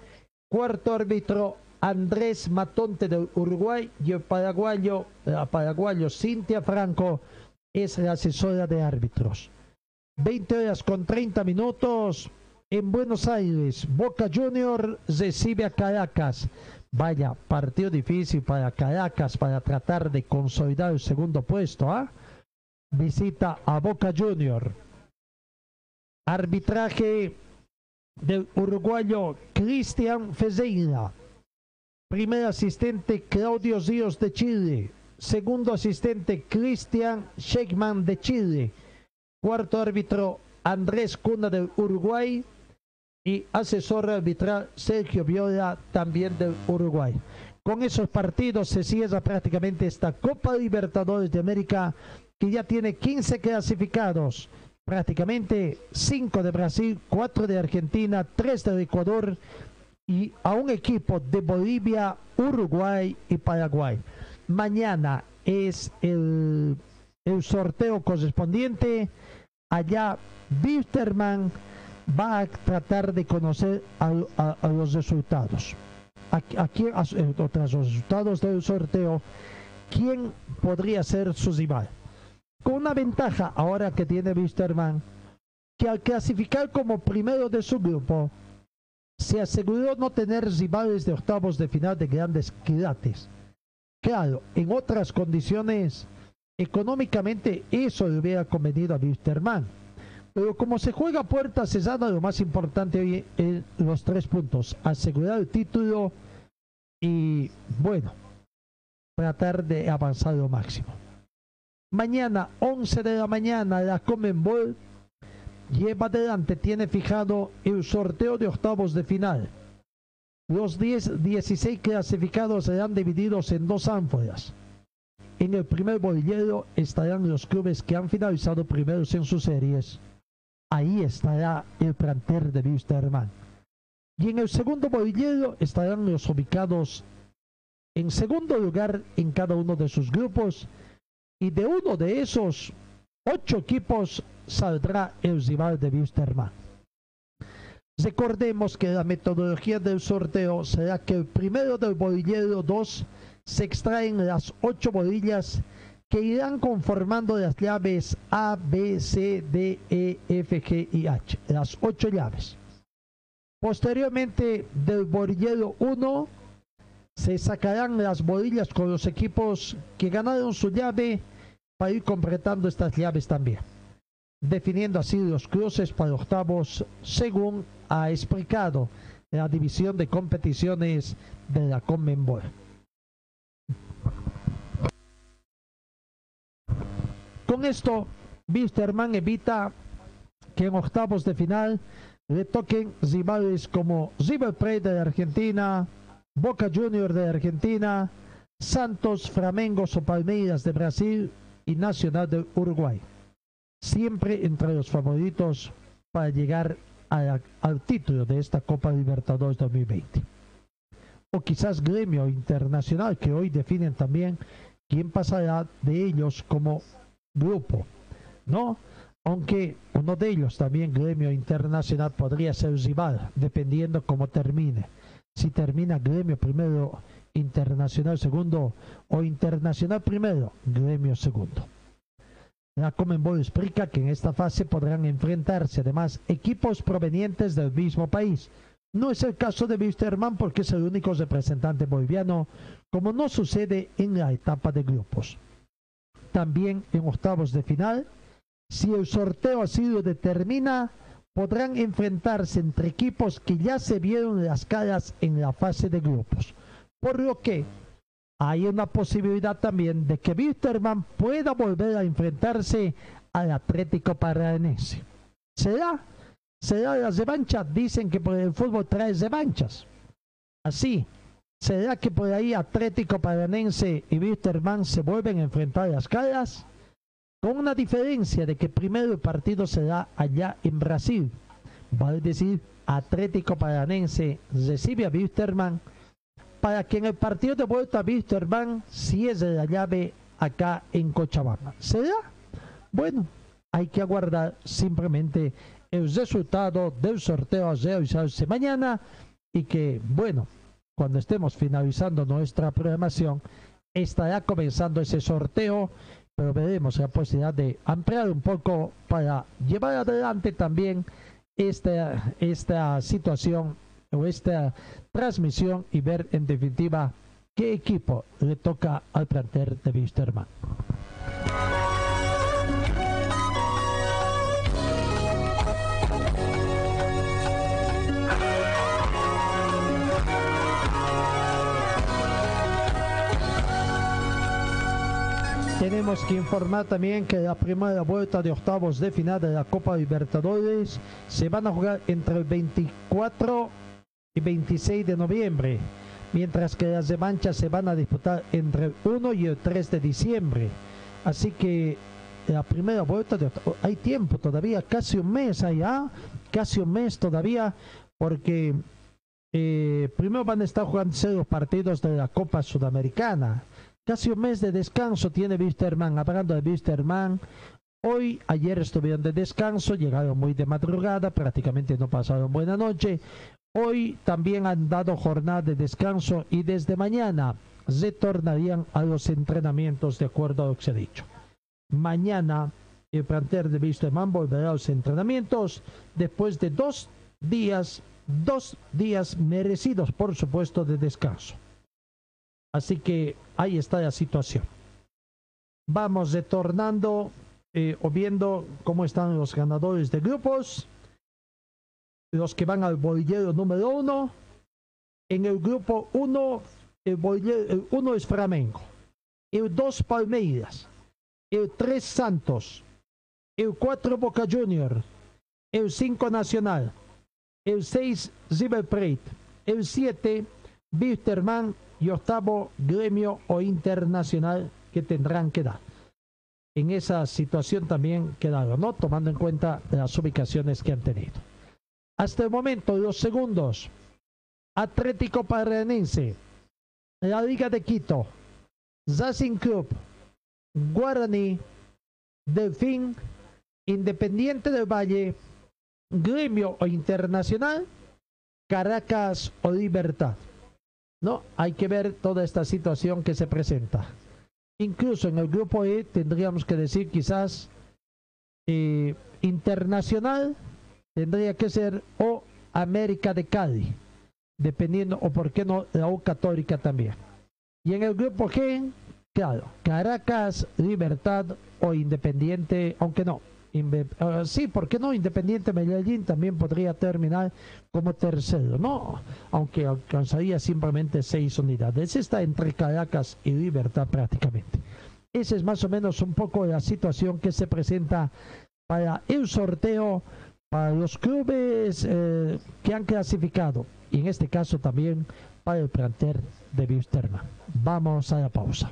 Cuarto árbitro Andrés Matonte del Uruguay y el paraguayo, paraguayo Cintia Franco es la asesora de árbitros. 20 horas con 30 minutos en Buenos Aires. Boca Junior recibe a Caracas. Vaya, partido difícil para Caracas para tratar de consolidar el segundo puesto. ¿ah? Visita a Boca Junior. Arbitraje del uruguayo Cristian Fezeira. Primer asistente Claudio Ríos de Chile. Segundo asistente Cristian Sheikman de Chile. Cuarto árbitro Andrés Cuna del Uruguay. Y asesor arbitral Sergio Viola también del Uruguay. Con esos partidos se cierra prácticamente esta Copa Libertadores de América que ya tiene 15 clasificados prácticamente 5 de Brasil, 4 de Argentina, 3 de Ecuador y a un equipo de Bolivia, Uruguay y Paraguay. Mañana es el, el sorteo correspondiente. Allá Wisterman va a tratar de conocer a, a, los resultados. Aquí, aquí tras los resultados del sorteo, ¿quién podría ser su rival? Con una ventaja ahora que tiene Wisterman, que al clasificar como primero de su grupo, se aseguró no tener rivales de octavos de final de grandes quilates. Claro, en otras condiciones, económicamente eso le hubiera convenido a Wisterman. Pero como se juega puerta cesada, lo más importante hoy es los tres puntos. Asegurar el título y, bueno, tratar de avanzar lo máximo. Mañana, 11 de la mañana, la Comenbol lleva adelante, tiene fijado el sorteo de octavos de final. Los 10, 16 clasificados serán divididos en dos ánforas. En el primer bolillero estarán los clubes que han finalizado primeros en sus series. Ahí estará el planter de Wisterman. Y en el segundo bolillero estarán los ubicados en segundo lugar en cada uno de sus grupos y de uno de esos ocho equipos saldrá el rival de Wisterman. Recordemos que la metodología del sorteo será que primero del bolillero 2 se extraen las ocho bolillas que irán conformando las llaves A, B, C, D, E, F, G y H, las ocho llaves. Posteriormente del bolillero 1 se sacarán las bolillas con los equipos que ganaron su llave para ir completando estas llaves también, definiendo así los cruces para octavos según ha explicado la división de competiciones de la Conmebol. Con esto, Wisterman evita que en octavos de final le toquen rivales como River Plate de Argentina, Boca Junior de Argentina, Santos, Flamengo o Palmeiras de Brasil y Nacional de Uruguay. Siempre entre los favoritos para llegar al título de esta Copa Libertadores 2020. O quizás Gremio Internacional, que hoy definen también quién pasará de ellos como grupo, ¿no? Aunque uno de ellos también, Gremio Internacional, podría ser rival, dependiendo cómo termine. Si termina Gremio primero, Internacional segundo, o Internacional primero, Gremio segundo. La Comenbol explica que en esta fase podrán enfrentarse además equipos provenientes del mismo país. No es el caso de Wisterman porque es el único representante boliviano, como no sucede en la etapa de grupos. También en octavos de final, si el sorteo así lo determina, podrán enfrentarse entre equipos que ya se vieron las caras en la fase de grupos. Por lo que hay una posibilidad también de que Wisterman pueda volver a enfrentarse al Atlético Paranaense. ¿Será? ¿Será la revancha? Dicen que por el fútbol trae revanchas. Así, ¿será que por ahí Atlético Paranense y Wisterman se vuelven a enfrentar las caras? Con una diferencia de que primero el partido será allá en Brasil. Vale decir, Atlético Paranense recibe a Wisterman para que en el partido de vuelta Wisterman cierre la llave acá en Cochabamba. ¿Será? Bueno, hay que aguardar simplemente el resultado del sorteo a realizarse mañana y que, bueno, cuando estemos finalizando nuestra programación, estará comenzando ese sorteo, pero veremos la posibilidad de ampliar un poco para llevar adelante también esta, esta situación o esta transmisión y ver en definitiva qué equipo le toca al plantel de Wisterman. Tenemos que informar también que la primera vuelta de octavos de final de la Copa Libertadores se van a jugar entre el 24 y 26 de noviembre, mientras que las revanchas se van a disputar entre el 1 y el 3 de diciembre. Así que la primera vuelta de hay tiempo todavía, casi un mes allá, casi un mes todavía, porque eh, primero van a estar jugando los partidos de la Copa Sudamericana. Casi un mes de descanso tiene Wisterman. Hablando de Wisterman, hoy, ayer estuvieron de descanso, llegaron muy de madrugada, prácticamente no pasaron buena noche. Hoy también han dado jornada de descanso y desde mañana retornarían a los entrenamientos de acuerdo a lo que se ha dicho. Mañana el plantel de Wisterman volverá a los entrenamientos después de dos días, dos días merecidos, por supuesto, de descanso. Así que ahí está la situación. Vamos retornando eh, o viendo cómo están los ganadores de grupos. Los que van al bolillero número uno. En el grupo uno, el, uno es Flamengo. El dos Palmeiras. El tres Santos. El cuatro Boca Junior. El cinco Nacional. El seis River Plate. El siete Wisterman y octavo gremio o internacional que tendrán que dar. En esa situación también quedaron, ¿no? Tomando en cuenta las ubicaciones que han tenido. Hasta el momento, los segundos. Atlético Paranense, la Liga de Quito, Racing Club, Guaraní, Delfín, Independiente del Valle, Gremio o Internacional, Caracas o Libertad. No, hay que ver toda esta situación que se presenta. incluso en el grupo E tendríamos que decir quizás eh, internacional tendría que ser o América de Cali, dependiendo, o por qué no la U Católica también. Y en el grupo G, claro, Caracas, Libertad o Independiente, aunque no. Uh, sí, ¿por qué no? Independiente Medellín también podría terminar como tercero, no, aunque alcanzaría simplemente seis unidades. Está entre Caracas y Libertad prácticamente. Esa es más o menos un poco la situación que se presenta para el sorteo para los clubes eh, que han clasificado y en este caso también para el planter de Visterna. Vamos a la pausa.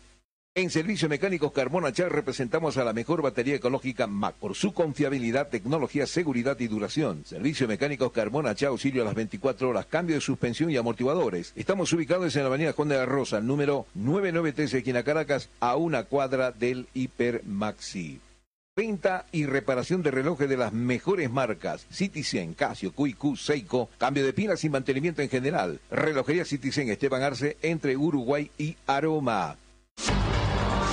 En Servicio Mecánicos Carmona Char representamos a la mejor batería ecológica MAC por su confiabilidad, tecnología, seguridad y duración. Servicio Mecánicos Carmona Char auxilio a las 24 horas, cambio de suspensión y amortiguadores. Estamos ubicados en la avenida Juan de la Rosa, número 993, esquina Caracas, a una cuadra del Hiper Maxi. Venta y reparación de relojes de las mejores marcas. Citizen, Casio, QQ, Seiko. Cambio de pilas y mantenimiento en general. Relojería Citizen Esteban Arce entre Uruguay y Aroma.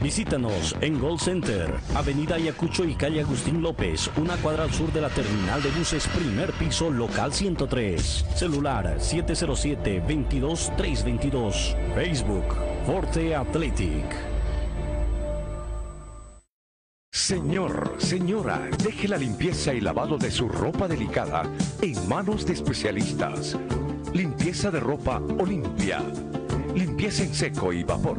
Visítanos en Gold Center, Avenida Ayacucho y calle Agustín López, una cuadra al sur de la terminal de buses, primer piso, local 103. Celular 707-22322. Facebook, Forte Athletic. Señor, señora, deje la limpieza y lavado de su ropa delicada en manos de especialistas. Limpieza de ropa Olimpia. Limpieza en seco y vapor.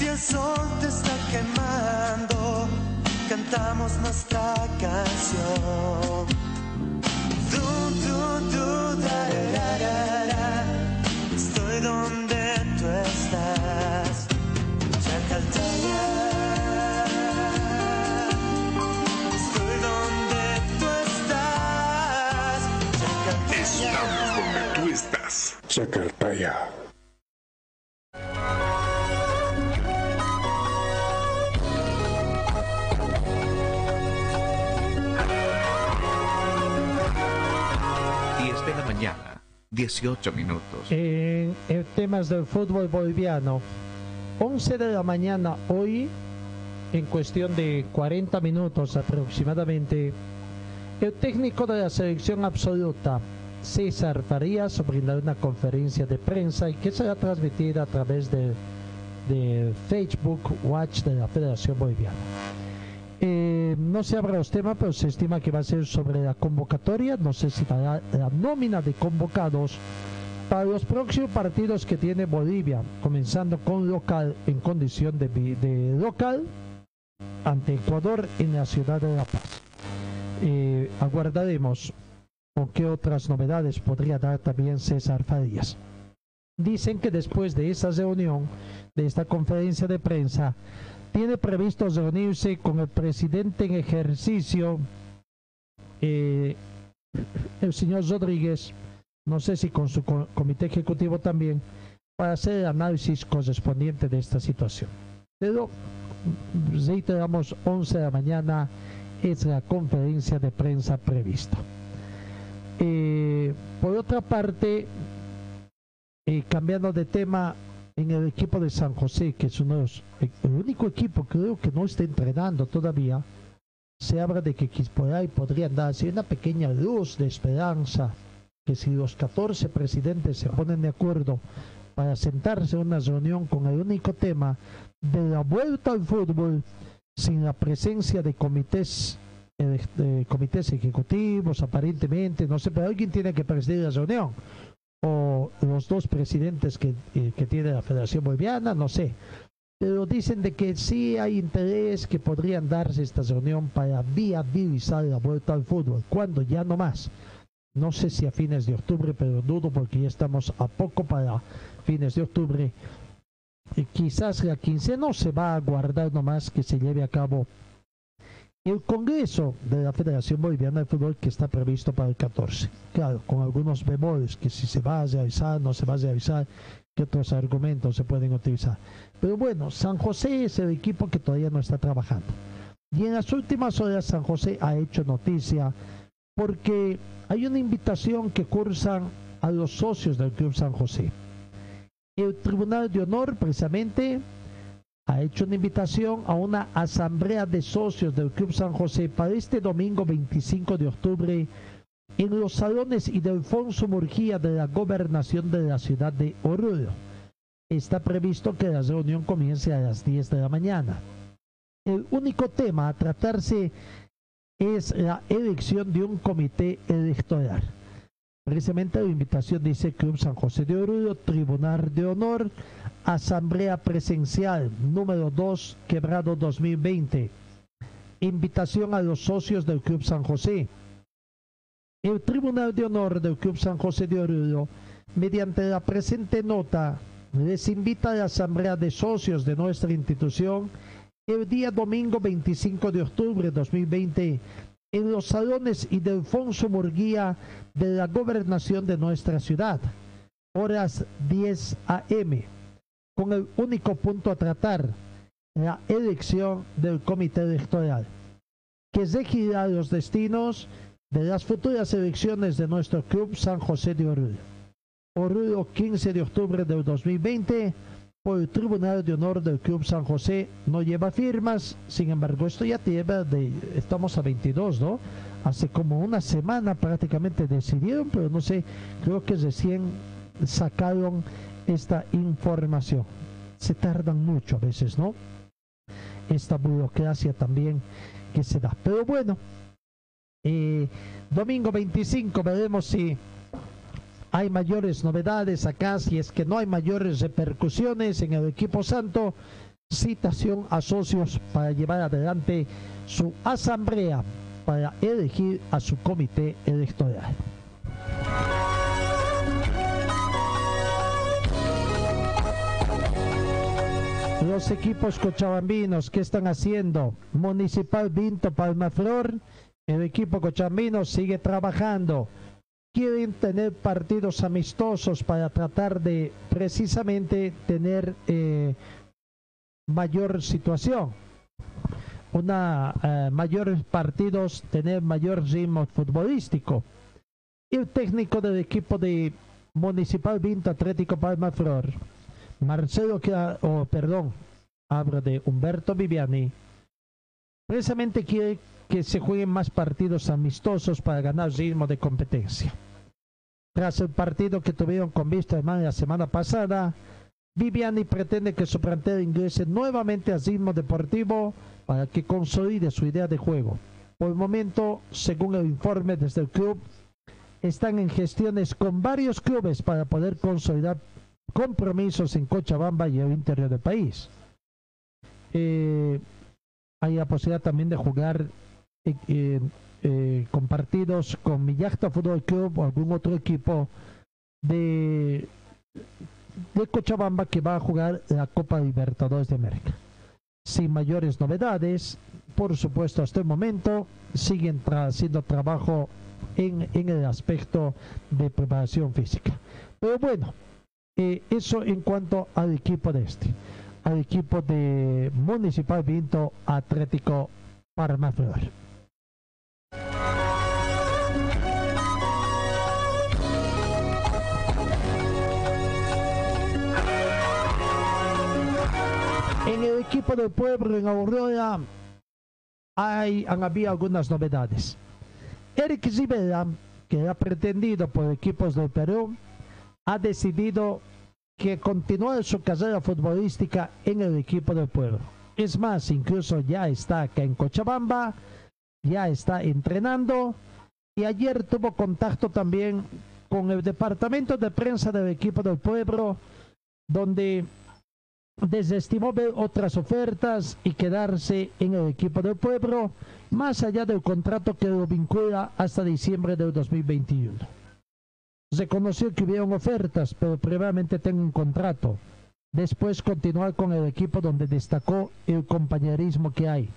Si el sol te está quemando, cantamos nuestra canción. Du, du, du, da, da, da, da. Estoy donde tú estás. Chacaltaya. Estoy donde tú estás. Chacaltaya. Estamos donde tú estás. Chacaltaya. 18 minutos. En, en temas del fútbol boliviano, 11 de la mañana hoy, en cuestión de 40 minutos aproximadamente, el técnico de la selección absoluta, César Farías, brindará una conferencia de prensa y que será transmitida a través de, de Facebook Watch de la Federación Boliviana. Eh, no se abra los temas, pero se estima que va a ser sobre la convocatoria. No sé si dará la nómina de convocados para los próximos partidos que tiene Bolivia, comenzando con local en condición de, de local ante Ecuador en la ciudad de La Paz. Eh, aguardaremos con qué otras novedades podría dar también César Farías. Dicen que después de esa reunión, de esta conferencia de prensa, tiene previsto reunirse con el presidente en ejercicio, eh, el señor Rodríguez, no sé si con su co- comité ejecutivo también, para hacer el análisis correspondiente de esta situación. Pero, reiteramos, 11 de la mañana es la conferencia de prensa prevista. Eh, por otra parte, eh, cambiando de tema, en el equipo de San José, que es uno de los, el único equipo creo que no está entrenando todavía, se habla de que por ahí podrían darse una pequeña luz de esperanza, que si los 14 presidentes se ponen de acuerdo para sentarse en una reunión con el único tema de la vuelta al fútbol, sin la presencia de comités eh, de comités ejecutivos, aparentemente, no sé, pero alguien tiene que presidir la reunión o los dos presidentes que, eh, que tiene la Federación Boliviana, no sé. Pero dicen de que sí hay interés que podrían darse esta reunión para viabilizar la vuelta al fútbol. cuando Ya no más. No sé si a fines de octubre, pero dudo porque ya estamos a poco para fines de octubre. Y quizás la quincena se va a guardar nomás que se lleve a cabo el Congreso de la Federación Boliviana de Fútbol que está previsto para el 14. Claro, con algunos bemoles, que si se va a realizar, no se va a realizar, que otros argumentos se pueden utilizar. Pero bueno, San José es el equipo que todavía no está trabajando. Y en las últimas horas San José ha hecho noticia porque hay una invitación que cursan a los socios del Club San José. El Tribunal de Honor, precisamente, ha hecho una invitación a una asamblea de socios del Club San José para este domingo 25 de octubre en los salones Ildefonso Murguía de la gobernación de la ciudad de Oruro. Está previsto que la reunión comience a las 10 de la mañana. El único tema a tratarse es la elección de un comité electoral. Precisamente la invitación dice Club San José de Oruro, Tribunal de Honor, Asamblea Presencial número 2, Quebrado 2020. Invitación a los socios del Club San José. El Tribunal de Honor del Club San José de Oruro, mediante la presente nota, les invita a la Asamblea de Socios de nuestra institución el día domingo 25 de octubre de 2020 en los salones Ildefonso Murguía de la gobernación de nuestra ciudad, horas 10 a.m., con el único punto a tratar, la elección del comité electoral, que regirá los destinos de las futuras elecciones de nuestro club San José de Oruro. Oruro 15 de octubre del 2020 por el Tribunal de Honor del Club San José no lleva firmas, sin embargo esto ya lleva de, estamos a 22, ¿no? Hace como una semana prácticamente decidieron, pero no sé, creo que recién sacaron esta información. Se tardan mucho a veces, ¿no? Esta burocracia también que se da. Pero bueno, eh, domingo 25 veremos si hay mayores novedades acá, si es que no hay mayores repercusiones en el equipo santo, citación a socios para llevar adelante su asamblea para elegir a su comité electoral. Los equipos cochabambinos, ¿qué están haciendo? Municipal Vinto Palmaflor, el equipo cochabambino sigue trabajando quieren tener partidos amistosos para tratar de precisamente tener eh, mayor situación, una eh, mayores partidos, tener mayor ritmo futbolístico. El técnico del equipo de Municipal Vinto Atlético Palma Flor. Marcelo, que, o perdón, hablo de Humberto Viviani. Precisamente quiere que se jueguen más partidos amistosos para ganar ritmo de competencia. Tras el partido que tuvieron con Vista la semana pasada, Viviani pretende que su plantel ingrese nuevamente al ritmo deportivo para que consolide su idea de juego. Por el momento, según el informe desde el club, están en gestiones con varios clubes para poder consolidar compromisos en Cochabamba y el interior del país. Eh, hay la posibilidad también de jugar eh, eh, con partidos con Millacta Fútbol Club o algún otro equipo de, Cochabamba que va a jugar la Copa Libertadores de América. Sin mayores novedades, por supuesto, hasta el momento siguen haciendo trabajo en, en, el aspecto de preparación física. Pero bueno, eh, eso en cuanto al equipo de este, al equipo de Municipal Vinto Atlético Parma En el equipo del pueblo en Aurora hay, han habido algunas novedades. Eric Zibela, que ha pretendido por equipos del Perú, ha decidido que continúe su carrera futbolística en el equipo del pueblo. Es más, incluso ya está acá en Cochabamba, ya está entrenando y ayer tuvo contacto también con el departamento de prensa del equipo del pueblo, donde desestimó ver otras ofertas y quedarse en el equipo del pueblo, más allá del contrato que lo vincula hasta diciembre del 2021. Se conoció que hubieron ofertas, pero previamente tengo un contrato. Después continuar con el equipo donde destacó el compañerismo que hay.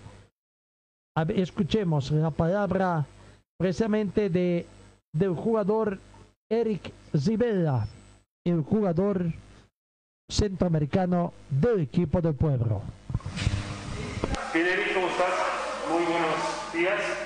escuchemos la palabra precisamente de, del jugador Eric Zibella, el jugador centroamericano del equipo del pueblo. ¿cómo estás? Muy buenos días.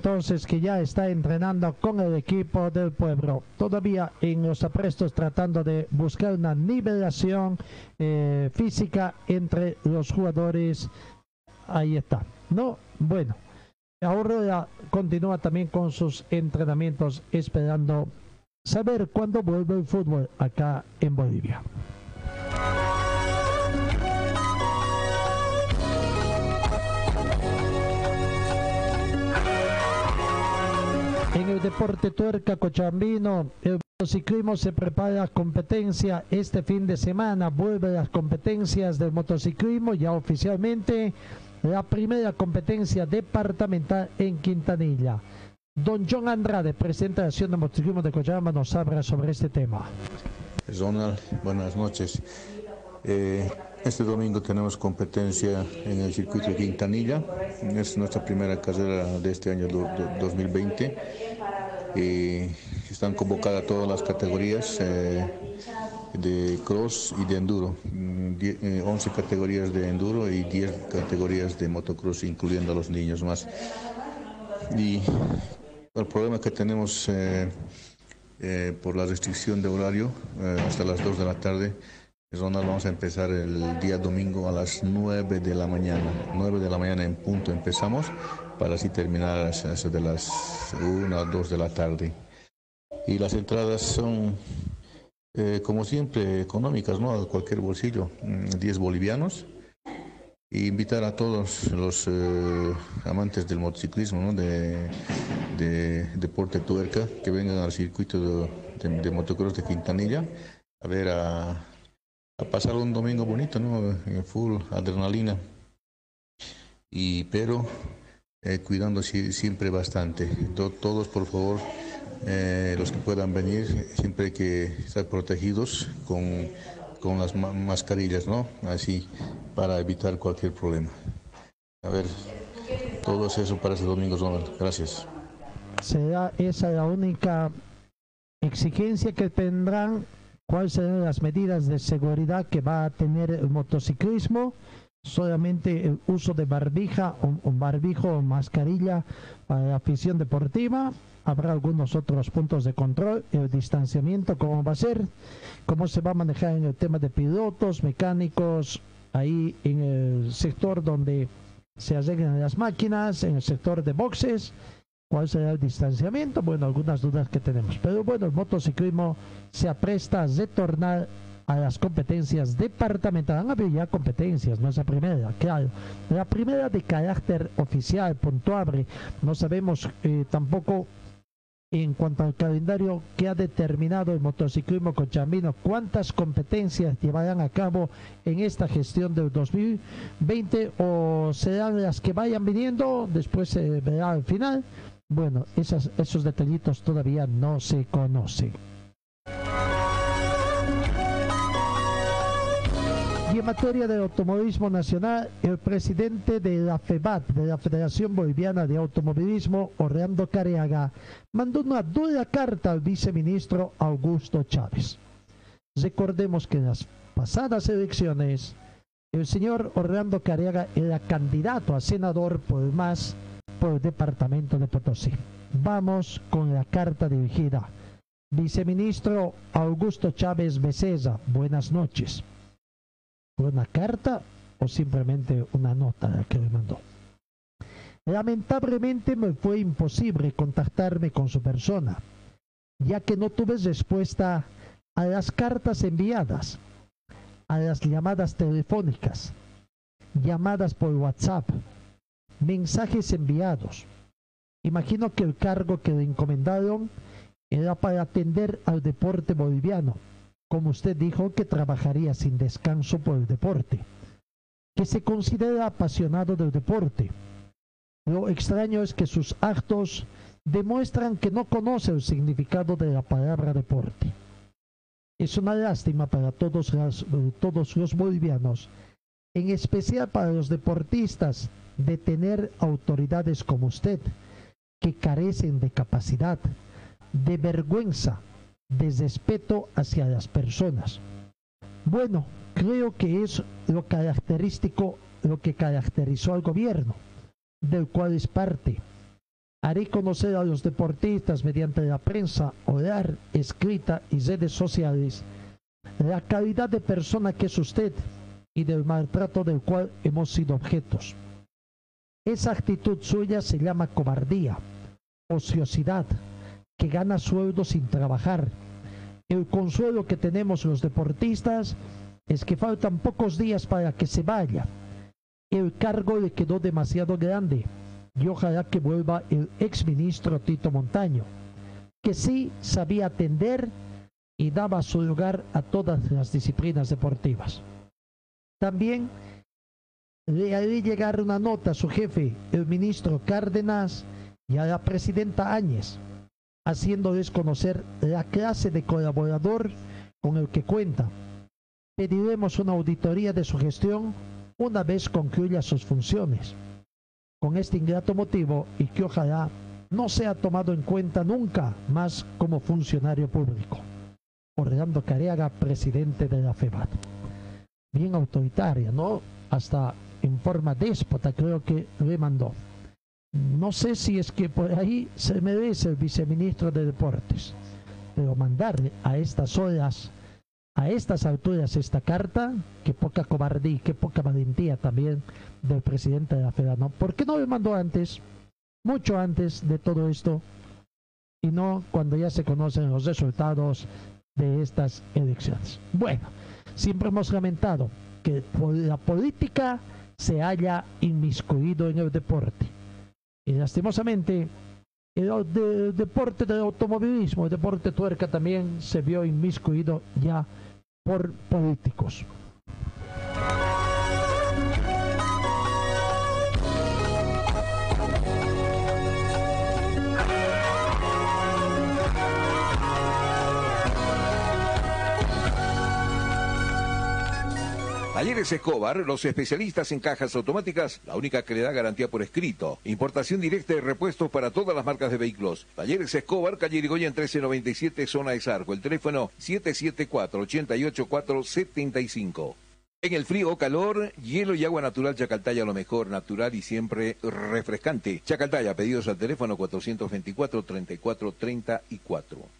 Entonces que ya está entrenando con el equipo del pueblo. Todavía en los aprestos tratando de buscar una nivelación eh, física entre los jugadores. Ahí está. No, bueno. Ahora continúa también con sus entrenamientos esperando saber cuándo vuelve el fútbol acá en Bolivia. Deporte tuerca cochambino, el motociclismo se prepara a competencia este fin de semana. Vuelve las competencias del motociclismo ya oficialmente la primera competencia departamental en Quintanilla. Don John Andrade, presidente de la Asociación de Motociclismo de Cochabamba, nos habla sobre este tema. Donald, buenas noches. Eh, este domingo tenemos competencia en el circuito de Quintanilla. Es nuestra primera carrera de este año do- do- 2020. Y están convocadas todas las categorías eh, de cross y de enduro. Mm, die- eh, 11 categorías de enduro y 10 categorías de motocross, incluyendo a los niños más. Y el problema que tenemos eh, eh, por la restricción de horario hasta las 2 de la tarde. Ronald, vamos a empezar el día domingo a las 9 de la mañana. 9 de la mañana en punto empezamos para así terminar a eso de las 1 o 2 de la tarde. Y las entradas son, eh, como siempre, económicas, ¿no? A cualquier bolsillo, mm, 10 bolivianos. Y invitar a todos los eh, amantes del motociclismo, ¿no? de, de deporte tuerca, que vengan al circuito de, de- de motocross de Quintanilla a ver a, a pasar un domingo bonito, ¿no? Full adrenalina. Y pero eh, cuidando si- siempre bastante. To- todos, por favor, eh, los que puedan venir, siempre que estar protegidos con, con las ma- mascarillas, ¿no? Así, para evitar cualquier problema. A ver, todo eso para este domingo, Ronald. Gracias. será esa la única exigencia que tendrán, cuáles serán las medidas de seguridad que va a tener el motociclismo, solamente el uso de barbija o, o barbijo o mascarilla para la afición deportiva, habrá algunos otros puntos de control, el distanciamiento, cómo va a ser, cómo se va a manejar en el tema de pilotos, mecánicos, ahí en el sector donde se arreglan las máquinas, en el sector de boxes, cuál será el distanciamiento, bueno, algunas dudas que tenemos. Pero bueno, el motociclismo se apresta a retornar a las competencias departamentales. Han habido ya competencias, no es la primera, claro. La primera de carácter oficial, puntuable. No sabemos eh, tampoco en cuanto al calendario que ha determinado el motociclismo cochambino, cuántas competencias llevarán a cabo en esta gestión del 2020 o serán las que vayan viniendo, después se verá al final. Bueno, esas, esos detallitos todavía no se conocen. Y en materia de automovilismo nacional, el presidente de la FEBAT, de la Federación Boliviana de Automovilismo, Orlando Careaga, mandó una dura carta al viceministro Augusto Chávez. Recordemos que en las pasadas elecciones, el señor Orlando Careaga era candidato a senador por MAS por el departamento de Potosí. Vamos con la carta dirigida. Viceministro Augusto Chávez Becerra, buenas noches. ¿Fue una carta o simplemente una nota que le mandó? Lamentablemente me fue imposible contactarme con su persona, ya que no tuve respuesta a las cartas enviadas, a las llamadas telefónicas, llamadas por WhatsApp, mensajes enviados. Imagino que el cargo que le encomendaron era para atender al deporte boliviano, como usted dijo que trabajaría sin descanso por el deporte, que se considera apasionado del deporte. Lo extraño es que sus actos demuestran que no conoce el significado de la palabra deporte. Es una lástima para todos todos los bolivianos, en especial para los deportistas, de tener autoridades como usted, que carecen de capacidad, de vergüenza, de respeto hacia las personas. Bueno, creo que es lo característico, lo que caracterizó al gobierno, del cual es parte. Haré conocer a los deportistas mediante la prensa, orar, escrita y redes sociales la calidad de persona que es usted y del maltrato del cual hemos sido objetos. Esa actitud suya se llama cobardía, ociosidad, que gana sueldo sin trabajar. El consuelo que tenemos los deportistas es que faltan pocos días para que se vaya. El cargo le quedó demasiado grande y ojalá que vuelva el exministro Tito Montaño, que sí sabía atender y daba su lugar a todas las disciplinas deportivas. También le haré llegar una nota a su jefe, el ministro Cárdenas, y a la presidenta Áñez, haciéndoles conocer la clase de colaborador con el que cuenta. Pediremos una auditoría de su gestión una vez concluya sus funciones. Con este ingrato motivo y que ojalá no sea tomado en cuenta nunca más como funcionario público. Orlando Careaga, presidente de la FEBAT. Bien autoritaria, ¿no? Hasta en forma déspota creo que le mandó. No sé si es que por ahí se merece el viceministro de Deportes, pero mandarle a estas horas, a estas alturas esta carta, que poca cobardía, qué poca valentía también del presidente de la FEDA, ¿no? ¿Por qué no le mandó antes, mucho antes de todo esto, y no cuando ya se conocen los resultados de estas elecciones? Bueno, siempre hemos lamentado que la política se haya inmiscuido en el deporte y lastimosamente, el, deporte del automovilismo, el deporte tuerca también se vio inmiscuido ya por políticos. Talleres Escobar, los especialistas en cajas automáticas, la única que le da garantía por escrito. Importación directa de repuestos para todas las marcas de vehículos. Talleres Escobar, calle Irigoyen 1397, zona de Sarco. El teléfono 774-88475. En el frío o calor, hielo y agua natural Chacaltaya, lo mejor, natural y siempre refrescante. Chacaltaya, pedidos al teléfono 424-3434.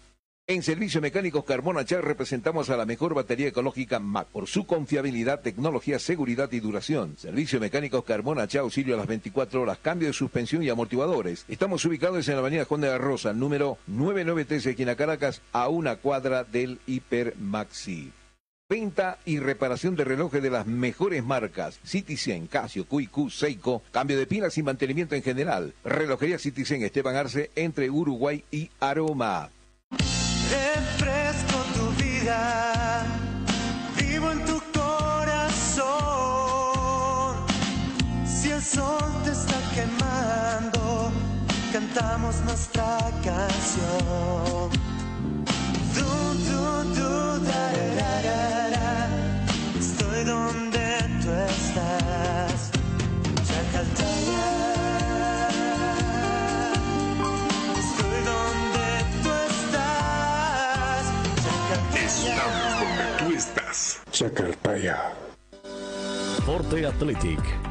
En Servicio Mecánicos Carmona Char representamos a la mejor batería ecológica MAC por su confiabilidad, tecnología, seguridad y duración. Servicio Mecánicos Carmona Char, auxilio a las 24 horas, cambio de suspensión y amortiguadores. Estamos ubicados en la avenida Juan de la Rosa, número 993, esquina Caracas, a una cuadra del Hiper Maxi. Venta y reparación de relojes de las mejores marcas. Citizen, Casio, QQ, Seiko. Cambio de pilas y mantenimiento en general. Relojería Citizen Esteban Arce entre Uruguay y Aroma. Refresco tu vida, vivo en tu corazón. Si el sol te está quemando, cantamos nuestra canción. Du, du, du, da. Chacaltaya. Forte Athletic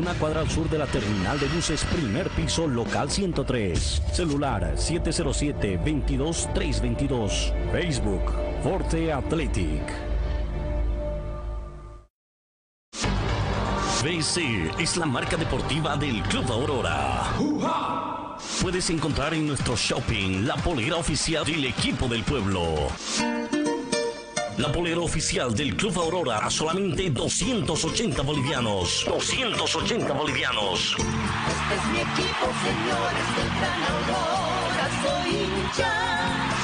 una cuadra al sur de la terminal de buses, primer piso, local 103. Celular 707-22322. Facebook, Forte Athletic. BC es la marca deportiva del Club Aurora. Puedes encontrar en nuestro shopping la polera oficial del equipo del pueblo. La polera oficial del Club Aurora a solamente 280 bolivianos. 280 bolivianos. Este es mi equipo, señores del Gran soy hincha.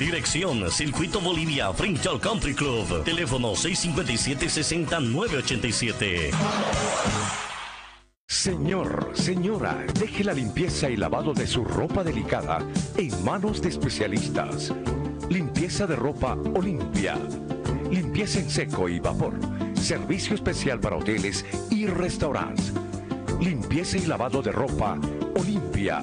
Dirección Circuito Bolivia frente al Country Club. Teléfono 657-60987. Señor, señora, deje la limpieza y lavado de su ropa delicada en manos de especialistas. Limpieza de ropa Olimpia. Limpieza en seco y vapor. Servicio especial para hoteles y restaurantes. Limpieza y lavado de ropa Olimpia.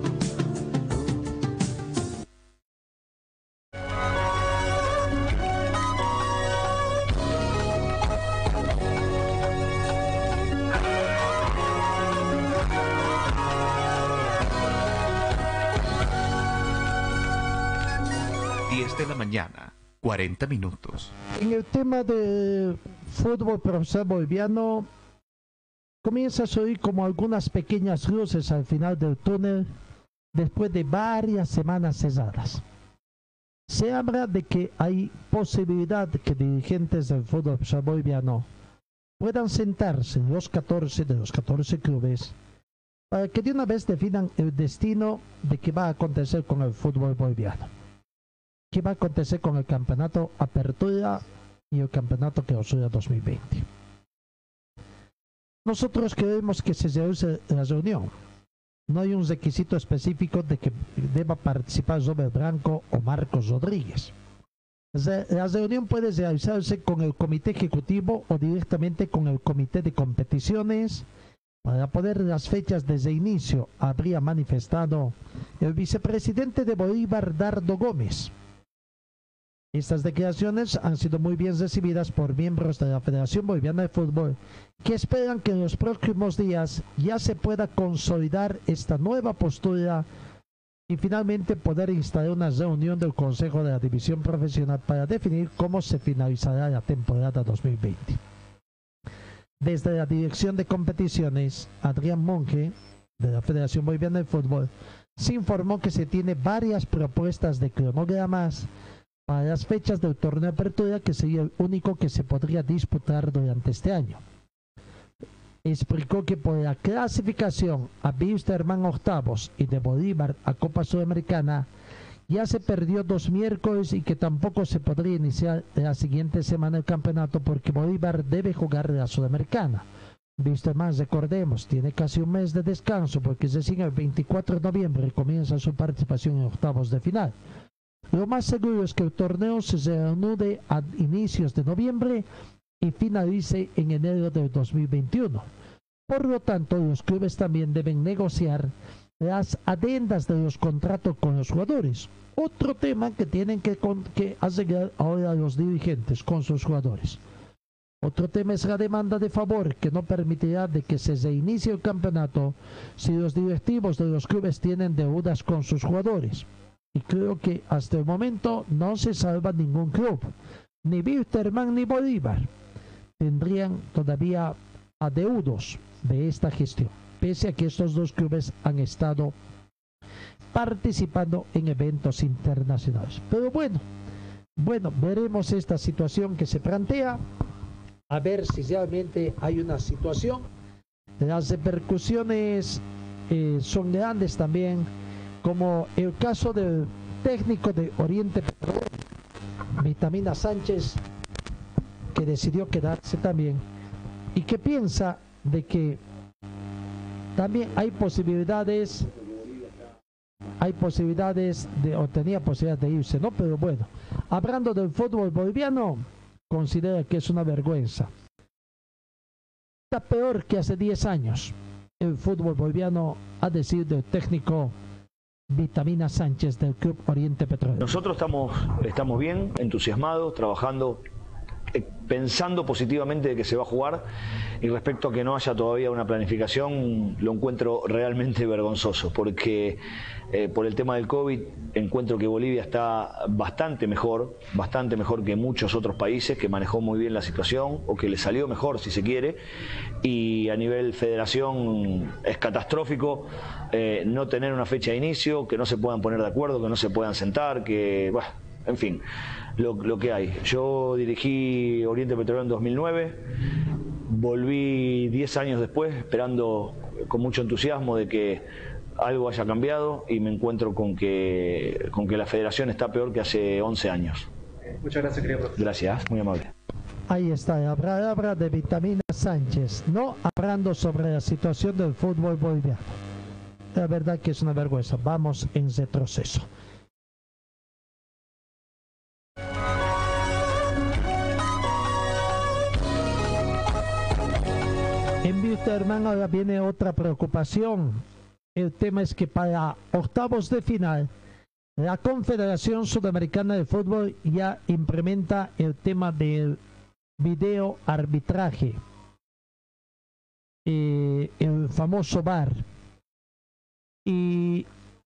40 minutos. En el tema de fútbol profesional boliviano, comienza a subir como algunas pequeñas luces al final del túnel después de varias semanas cesadas. Se habla de que hay posibilidad que dirigentes del fútbol boliviano puedan sentarse en los 14 de los 14 clubes para que de una vez definan el destino de qué va a acontecer con el fútbol boliviano qué va a acontecer con el campeonato Apertura y el campeonato Clausura 2020. Nosotros creemos que se realice la reunión. No hay un requisito específico de que deba participar Robert Branco o Marcos Rodríguez. La reunión puede realizarse con el comité ejecutivo o directamente con el comité de competiciones. Para poder las fechas desde inicio, habría manifestado el vicepresidente de Bolívar, Dardo Gómez. Estas declaraciones han sido muy bien recibidas por miembros de la Federación Boliviana de Fútbol, que esperan que en los próximos días ya se pueda consolidar esta nueva postura y finalmente poder instalar una reunión del Consejo de la División Profesional para definir cómo se finalizará la temporada 2020. Desde la Dirección de Competiciones, Adrián Monge, de la Federación Boliviana de Fútbol, se informó que se tiene varias propuestas de cronogramas las fechas del torneo de apertura, que sería el único que se podría disputar durante este año. Explicó que por la clasificación a Wisterman octavos y de Bolívar a Copa Sudamericana ya se perdió dos miércoles y que tampoco se podría iniciar la siguiente semana el campeonato porque Bolívar debe jugar la Sudamericana. Wisterman, recordemos, tiene casi un mes de descanso porque recién el 24 de noviembre comienza su participación en octavos de final. Lo más seguro es que el torneo se reanude a inicios de noviembre y finalice en enero de 2021. Por lo tanto, los clubes también deben negociar las adendas de los contratos con los jugadores. Otro tema que tienen que, que hacer ahora los dirigentes con sus jugadores. Otro tema es la demanda de favor que no permitirá de que se reinicie el campeonato si los directivos de los clubes tienen deudas con sus jugadores. Y creo que hasta el momento no se salva ningún club. Ni Wilterman ni Bolívar tendrían todavía adeudos de esta gestión, pese a que estos dos clubes han estado participando en eventos internacionales. Pero bueno, bueno, veremos esta situación que se plantea, a ver si realmente hay una situación. Las repercusiones eh, son grandes también, como el caso del técnico de Oriente Petróleo, Vitamina Sánchez, que decidió quedarse también y que piensa de que también hay posibilidades hay posibilidades de, o tenía posibilidades de irse, ¿no? Pero bueno, hablando del fútbol boliviano, considera que es una vergüenza. Está peor que hace 10 años. El fútbol boliviano, ha decidido el técnico Vitamina Sánchez del Club Oriente Petróleo. Nosotros estamos, estamos bien, entusiasmados, trabajando eh, pensando positivamente de que se va a jugar y respecto a que no haya todavía una planificación lo encuentro realmente vergonzoso porque eh, por el tema del COVID encuentro que Bolivia está bastante mejor, bastante mejor que muchos otros países que manejó muy bien la situación o que le salió mejor si se quiere y a nivel federación es catastrófico eh, no tener una fecha de inicio, que no se puedan poner de acuerdo, que no se puedan sentar, que, en fin lo, que hay. Yo dirigí Oriente Petrolero en 2009, volví 10 años después esperando con mucho entusiasmo de que algo haya cambiado y me encuentro con que, con que la federación está peor que hace 11 años. Muchas gracias, querido profesor. Gracias, muy amable. Ahí está la palabra de Vitamina Sánchez, no hablando sobre la situación del fútbol boliviano. La verdad que es una vergüenza. Vamos en retroceso. hermano, ahora viene otra preocupación. El tema es que para octavos de final, la Confederación Sudamericana de Fútbol ya implementa el tema del video arbitraje, eh, el famoso VAR. Y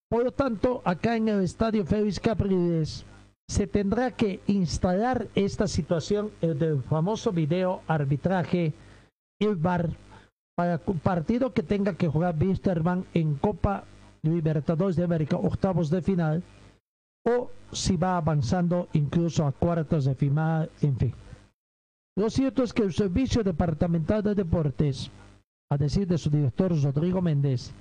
por lo tanto, acá en el estadio Félix Capriles se tendrá que instalar esta situación el del famoso video arbitraje, el VAR para partido que tenga que jugar Wisterman en Copa Libertadores de América, octavos de final, o si va avanzando incluso a cuartos de final, en fin. Lo cierto es que el Servicio Departamental de Deportes, a decir de su director Rodrigo Méndez,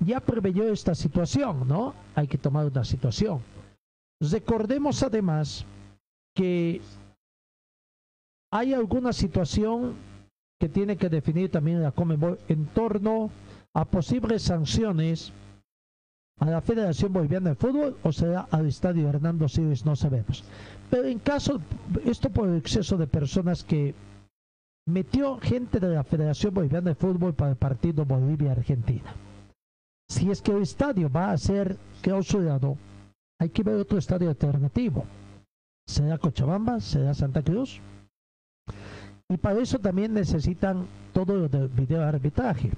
ya preveyó esta situación, ¿no? Hay que tomar una situación. Recordemos además que hay alguna situación que tiene que definir también la Comebol en torno a posibles sanciones a la Federación Boliviana de Fútbol o será al Estadio Hernando Siles, no sabemos. Pero en caso, esto por el exceso de personas que metió gente de la Federación Boliviana de Fútbol para el partido Bolivia-Argentina. Si es que el estadio va a ser clausurado, hay que ver otro estadio alternativo. ¿Será Cochabamba? ¿Será Santa Cruz? Y para eso también necesitan todo lo del video arbitraje.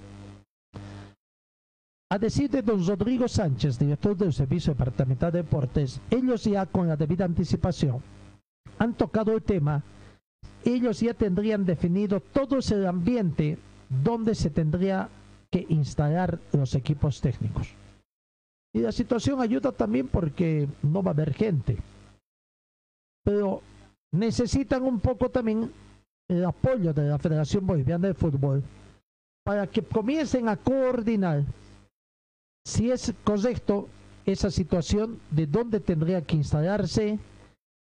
A decir de don Rodrigo Sánchez, director del Servicio Departamental de Deportes, ellos ya con la debida anticipación han tocado el tema, ellos ya tendrían definido todo ese ambiente donde se tendría que instalar los equipos técnicos. Y la situación ayuda también porque no va a haber gente. Pero necesitan un poco también el apoyo de la Federación Boliviana de Fútbol para que comiencen a coordinar si es correcto esa situación de dónde tendría que instalarse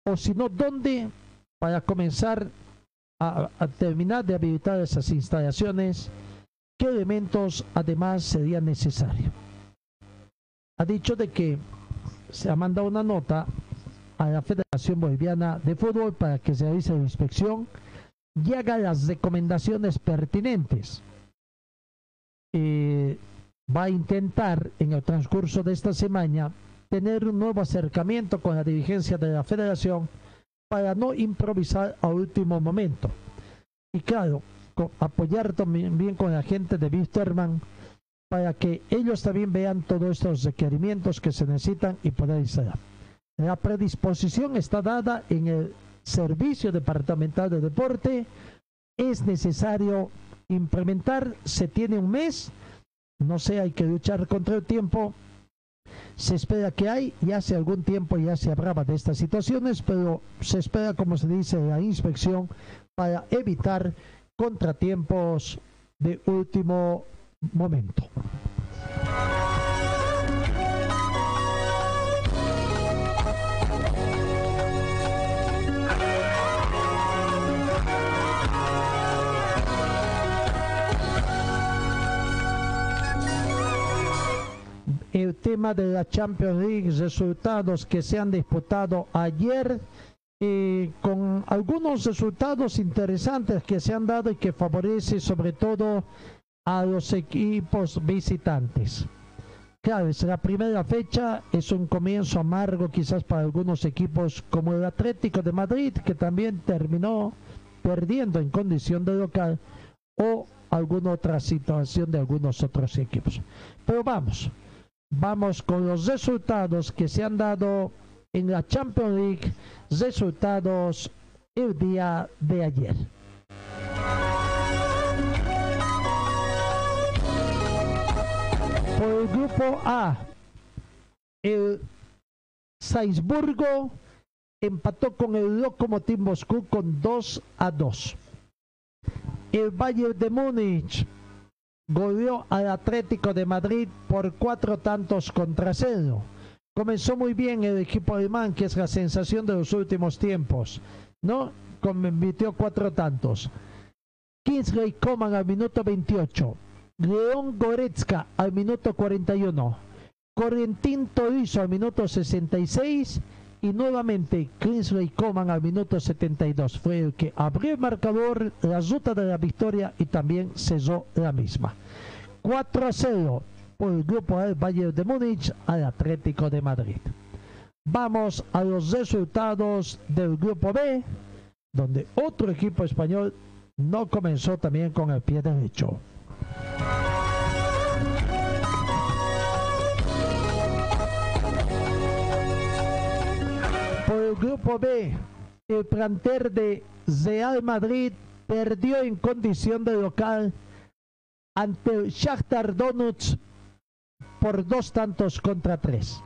o si no, dónde para comenzar a, terminar de habilitar esas instalaciones, qué elementos además sería necesario. Ha dicho de que se ha mandado una nota a la Federación Boliviana de Fútbol para que se realice la inspección y haga las recomendaciones pertinentes. Eh, va a intentar en el transcurso de esta semana tener un nuevo acercamiento con la dirigencia de la federación para no improvisar a último momento. Y claro, apoyar también con la gente de Wisterman para que ellos también vean todos estos requerimientos que se necesitan y poder instalar. La predisposición está dada en el Servicio Departamental de Deporte. Es necesario implementar, se tiene un mes, no sé, hay que luchar contra el tiempo. Se espera que hay, ya hace algún tiempo ya se hablaba de estas situaciones, pero se espera, como se dice, la inspección para evitar contratiempos de último momento. El tema de la Champions League, resultados que se han disputado ayer, eh, con algunos resultados interesantes que se han dado y que favorece sobre todo a los equipos visitantes. Claro, es la primera fecha, es un comienzo amargo quizás para algunos equipos como el Atlético de Madrid, que también terminó perdiendo en condición de local, o alguna otra situación de algunos otros equipos. Pero vamos, vamos con los resultados que se han dado en la Champions League, resultados el día de ayer. Por el grupo A, el Salzburgo empató con el Lokomotiv Moscú con 2 a 2. El Bayern de Múnich goleó al Atlético de Madrid por cuatro tantos contra cero. Comenzó muy bien el equipo alemán, que es la sensación de los últimos tiempos, ¿no? Convirtió cuatro tantos. Kingsley Coman al minuto 28. León Goretzka al minuto 41. Correntín Torizo al minuto 66 y nuevamente Kingsley Coman al minuto 72 fue el que abrió el marcador, la ruta de la victoria y también cesó la misma. 4 a 0 por el grupo del Bayern de Múnich al Atlético de Madrid. Vamos a los resultados del grupo B, donde otro equipo español no comenzó también con el pie derecho. El grupo B, el planter de Real Madrid perdió en condición de local ante el Shakhtar Donetsk por dos tantos contra tres.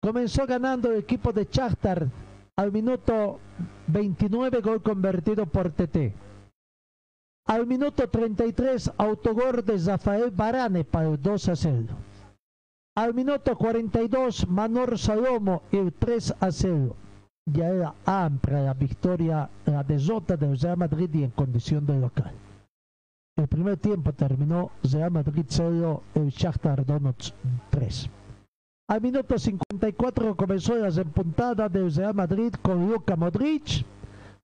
Comenzó ganando el equipo de Shakhtar al minuto 29 gol convertido por TT. Al minuto 33 autogol de Rafael Barane para el 2 a 0. Al minuto 42 Manor Salomo el 3 a 0. Ya era amplia la victoria, la desota del Real Madrid y en condición de local. El primer tiempo terminó Real Madrid 0, el Shakhtar Donetsk 3. Al minuto 54 comenzó la repuntada del Real Madrid con Luka Modric.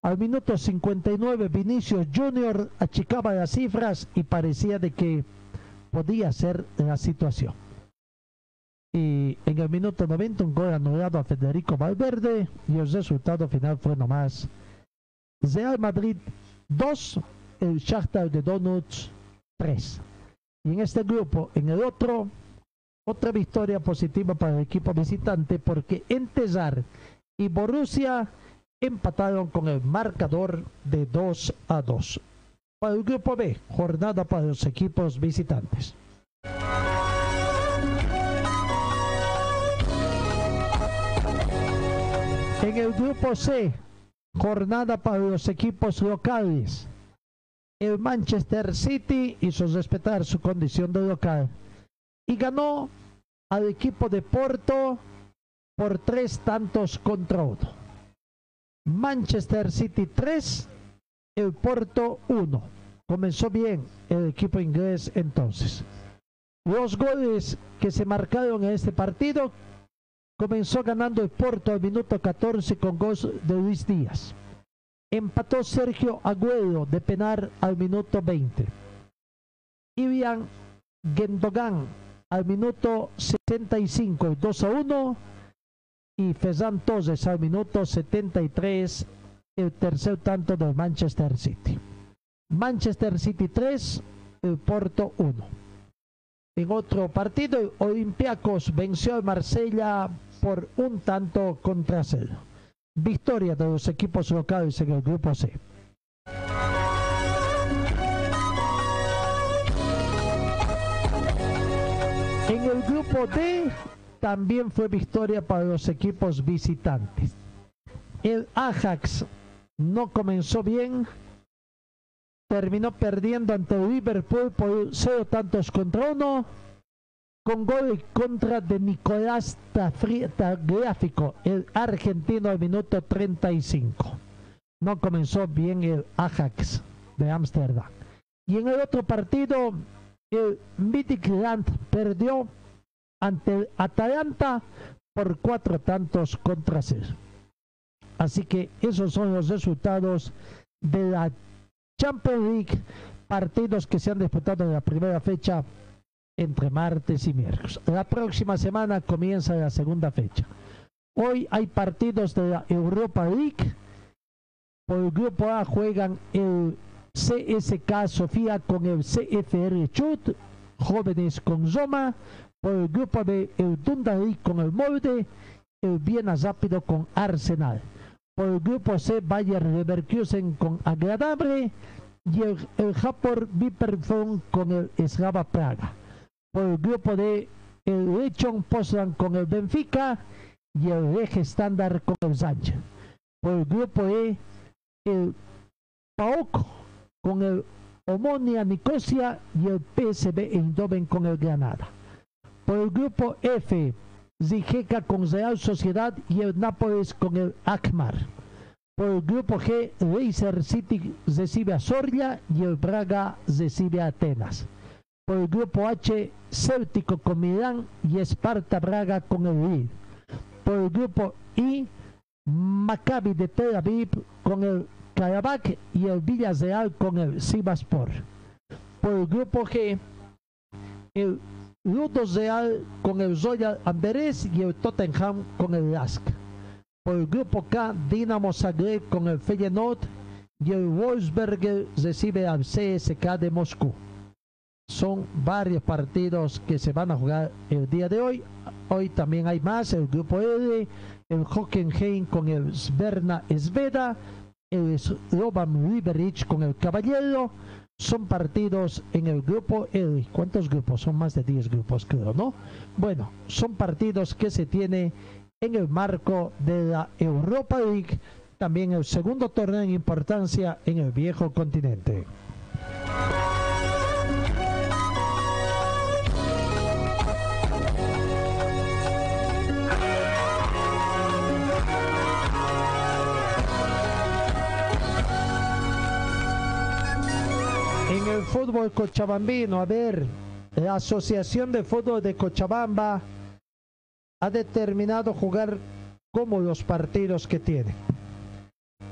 Al minuto 59 Vinicius Junior achicaba las cifras y parecía de que podía ser la situación. Y en el minuto 90 un gol anulado a Federico Valverde y el resultado final fue nomás Real Madrid 2, el Shakhtar de Donuts 3. Y en este grupo, en el otro, otra victoria positiva para el equipo visitante porque Entezar y Borussia empataron con el marcador de 2 a 2. Para el grupo B, jornada para los equipos visitantes. En el grupo C, jornada para los equipos locales. El Manchester City hizo respetar su condición de local y ganó al equipo de Porto por tres tantos contra uno. Manchester City 3, el Porto 1. Comenzó bien el equipo inglés entonces. Los goles que se marcaron en este partido comenzó ganando el Porto al minuto 14 con gol de Luis Díaz. Empató Sergio Agüero de penar al minuto 20. Ivian Gendogan al minuto 65, 2 a 1. Y Fezán Torres al minuto 73, el tercer tanto del Manchester City. Manchester City 3, el Porto 1. En otro partido, Olympiacos venció a Marsella por un tanto contra cero. Victoria de los equipos locales en el grupo C. En el grupo D también fue victoria para los equipos visitantes. El Ajax no comenzó bien, terminó perdiendo ante Liverpool por cero tantos contra uno, con gol contra de Nicolás Tagliafico, el argentino al minuto 35. No comenzó bien el Ajax de Ámsterdam. Y en el otro partido, el Midtjylland perdió ante el Atalanta por cuatro tantos contra cero. Así que esos son los resultados de la Champions League, partidos que se han disputado en la primera fecha entre martes y miércoles. La próxima semana comienza la segunda fecha. Hoy hay partidos de la Europa League. Por el grupo A juegan el CSK Sofía con el CFR Chut, jóvenes con Zoma. Por el grupo B, el Dundalí con el Molde, el Viena Rápido con Arsenal. Por el grupo C, Bayer Leverkusen con Agradable y el, el Viperfon con el Slava Praga. Por el grupo D, el Lechon Poznan con el Benfica y el Eje Standard con el Sánchez. Por el grupo E, el PAOK con el Omonia Nicosia y el PSB Eindhoven con el Granada. Por el grupo F, Zijeka con Real Sociedad y el Nápoles con el Akmar. Por el grupo G, Leicester City recibe a Soria y el Braga recibe a Atenas. Por el grupo H, Céltico con Milán y Esparta Braga con el Lille. Por el grupo I, Maccabi de Tel Aviv con el Karabakh y el Villarreal con el Sivaspor. Por el grupo G, el Ludo Real con el Royal Amberes y el Tottenham con el Lask. Por el grupo K, Dinamo Zagreb con el Feyenoord y el Wolfsberger recibe al CSK de Moscú. Son varios partidos que se van a jugar el día de hoy. Hoy también hay más, el grupo L, el Hockenheim con el Sverna Sveda, el Slovan Liberich con el Caballero. Son partidos en el grupo L. ¿Cuántos grupos? Son más de 10 grupos, creo, ¿no? Bueno, son partidos que se tiene en el marco de la Europa League, también el segundo torneo en importancia en el viejo continente. El fútbol cochabambino, a ver, la Asociación de Fútbol de Cochabamba ha determinado jugar como los partidos que tiene.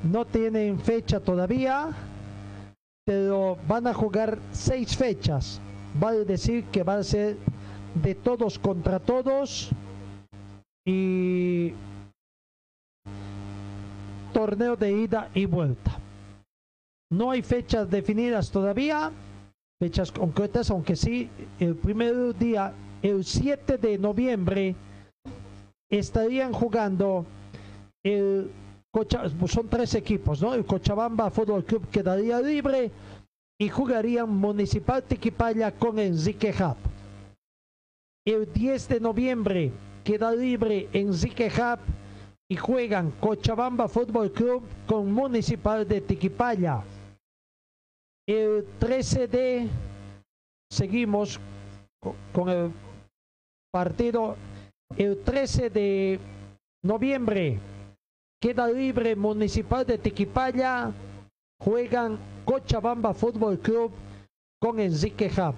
No tienen fecha todavía, pero van a jugar seis fechas. Vale decir que va a ser de todos contra todos y torneo de ida y vuelta. No hay fechas definidas todavía, fechas concretas, aunque sí, el primer día, el 7 de noviembre, estarían jugando el son tres equipos, ¿no? El Cochabamba Fútbol Club quedaría libre y jugarían Municipal Tiquipaya con Enrique Hub. El 10 de noviembre queda libre Enrique Hub y juegan Cochabamba Fútbol Club con Municipal de Tiquipaya. El 13 de seguimos con el partido el 13 de noviembre queda libre Municipal de Tiquipaya. Juegan Cochabamba Fútbol Club con Enrique Hub.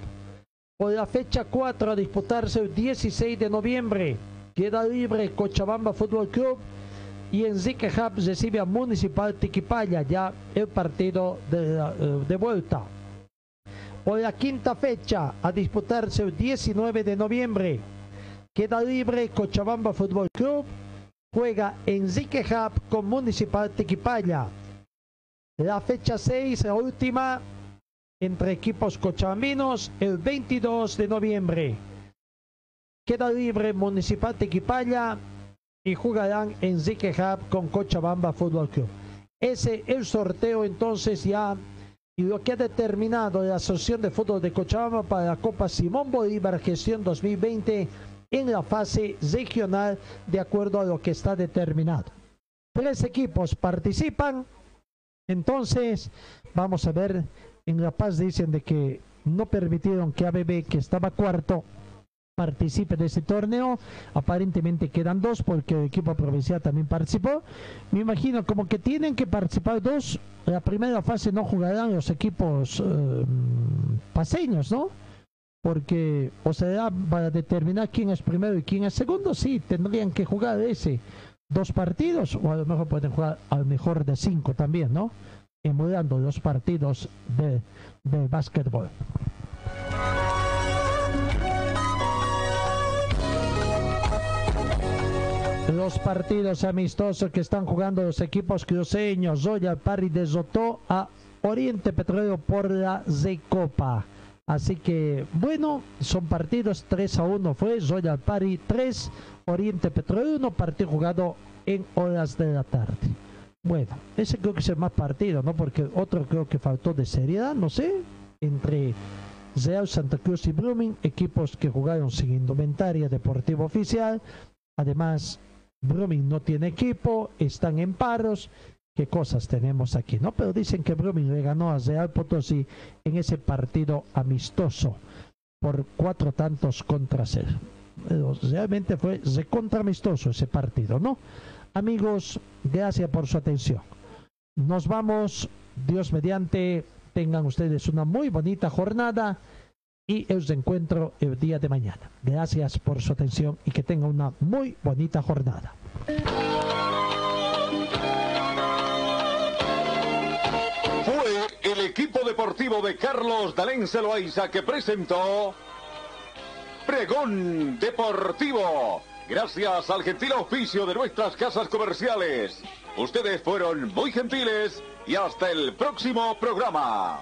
Por la fecha 4 a disputarse el 16 de noviembre. Queda libre Cochabamba Fútbol Club y Enrique Hub recibe a Municipal Tiquipaya ya el partido de, eh, vuelta. Por la quinta fecha a disputarse el 19 de noviembre. Queda libre Cochabamba Fútbol Club. Juega Enrique Hub con Municipal Tiquipaya. La fecha 6, la última, entre equipos cochabambinos el 22 de noviembre. Queda libre Municipal Tequipaya y jugarán en Zique Hub con Cochabamba Fútbol Club. Ese el sorteo entonces ya y lo que ha determinado la Asociación de Fútbol de Cochabamba para la Copa Simón Bolívar Gestión 2020 en la fase regional de acuerdo a lo que está determinado. Tres equipos participan, entonces vamos a ver, en La Paz dicen de que no permitieron que ABB, que estaba cuarto, participe de este torneo. Aparentemente quedan dos porque el equipo provincial también participó. Me imagino como que tienen que participar dos. La primera fase no jugarán los equipos eh, paseños, ¿no? Porque, o sea, para determinar quién es primero y quién es segundo, sí, tendrían que jugar ese dos partidos, o a lo mejor pueden jugar al mejor de cinco también, ¿no? Emulando los partidos de, de básquetbol. Los partidos amistosos que están jugando los equipos cruceños, Zoya Parry desotó a Oriente Petróleo por la Z-Copa. Así que, bueno, son partidos 3 a 1 fue, Zoya Pari 3, Oriente Petróleo 1, partido jugado en horas de la tarde. Bueno, ese creo que es el más partido, ¿no? Porque otro creo que faltó de seriedad, no sé, entre Real Santa Cruz y Blooming, equipos que jugaron sin indumentaria deportiva oficial. Además, Blooming no tiene equipo, están en paros. ¿Qué cosas tenemos aquí? ¿no? Pero dicen que Blooming le ganó a Real Potosí en ese partido amistoso por cuatro tantos contra cero. realmente fue recontra amistoso ese partido, ¿no? Amigos, gracias por su atención. Nos vamos, Dios mediante, tengan ustedes una muy bonita jornada y os encuentro el día de mañana. Gracias por su atención y que tengan una muy bonita jornada. Fue el equipo deportivo de Carlos Dalén Celoaiza que presentó Pregón Deportivo. Gracias al gentil oficio de nuestras casas comerciales. Ustedes fueron muy gentiles y hasta el próximo programa.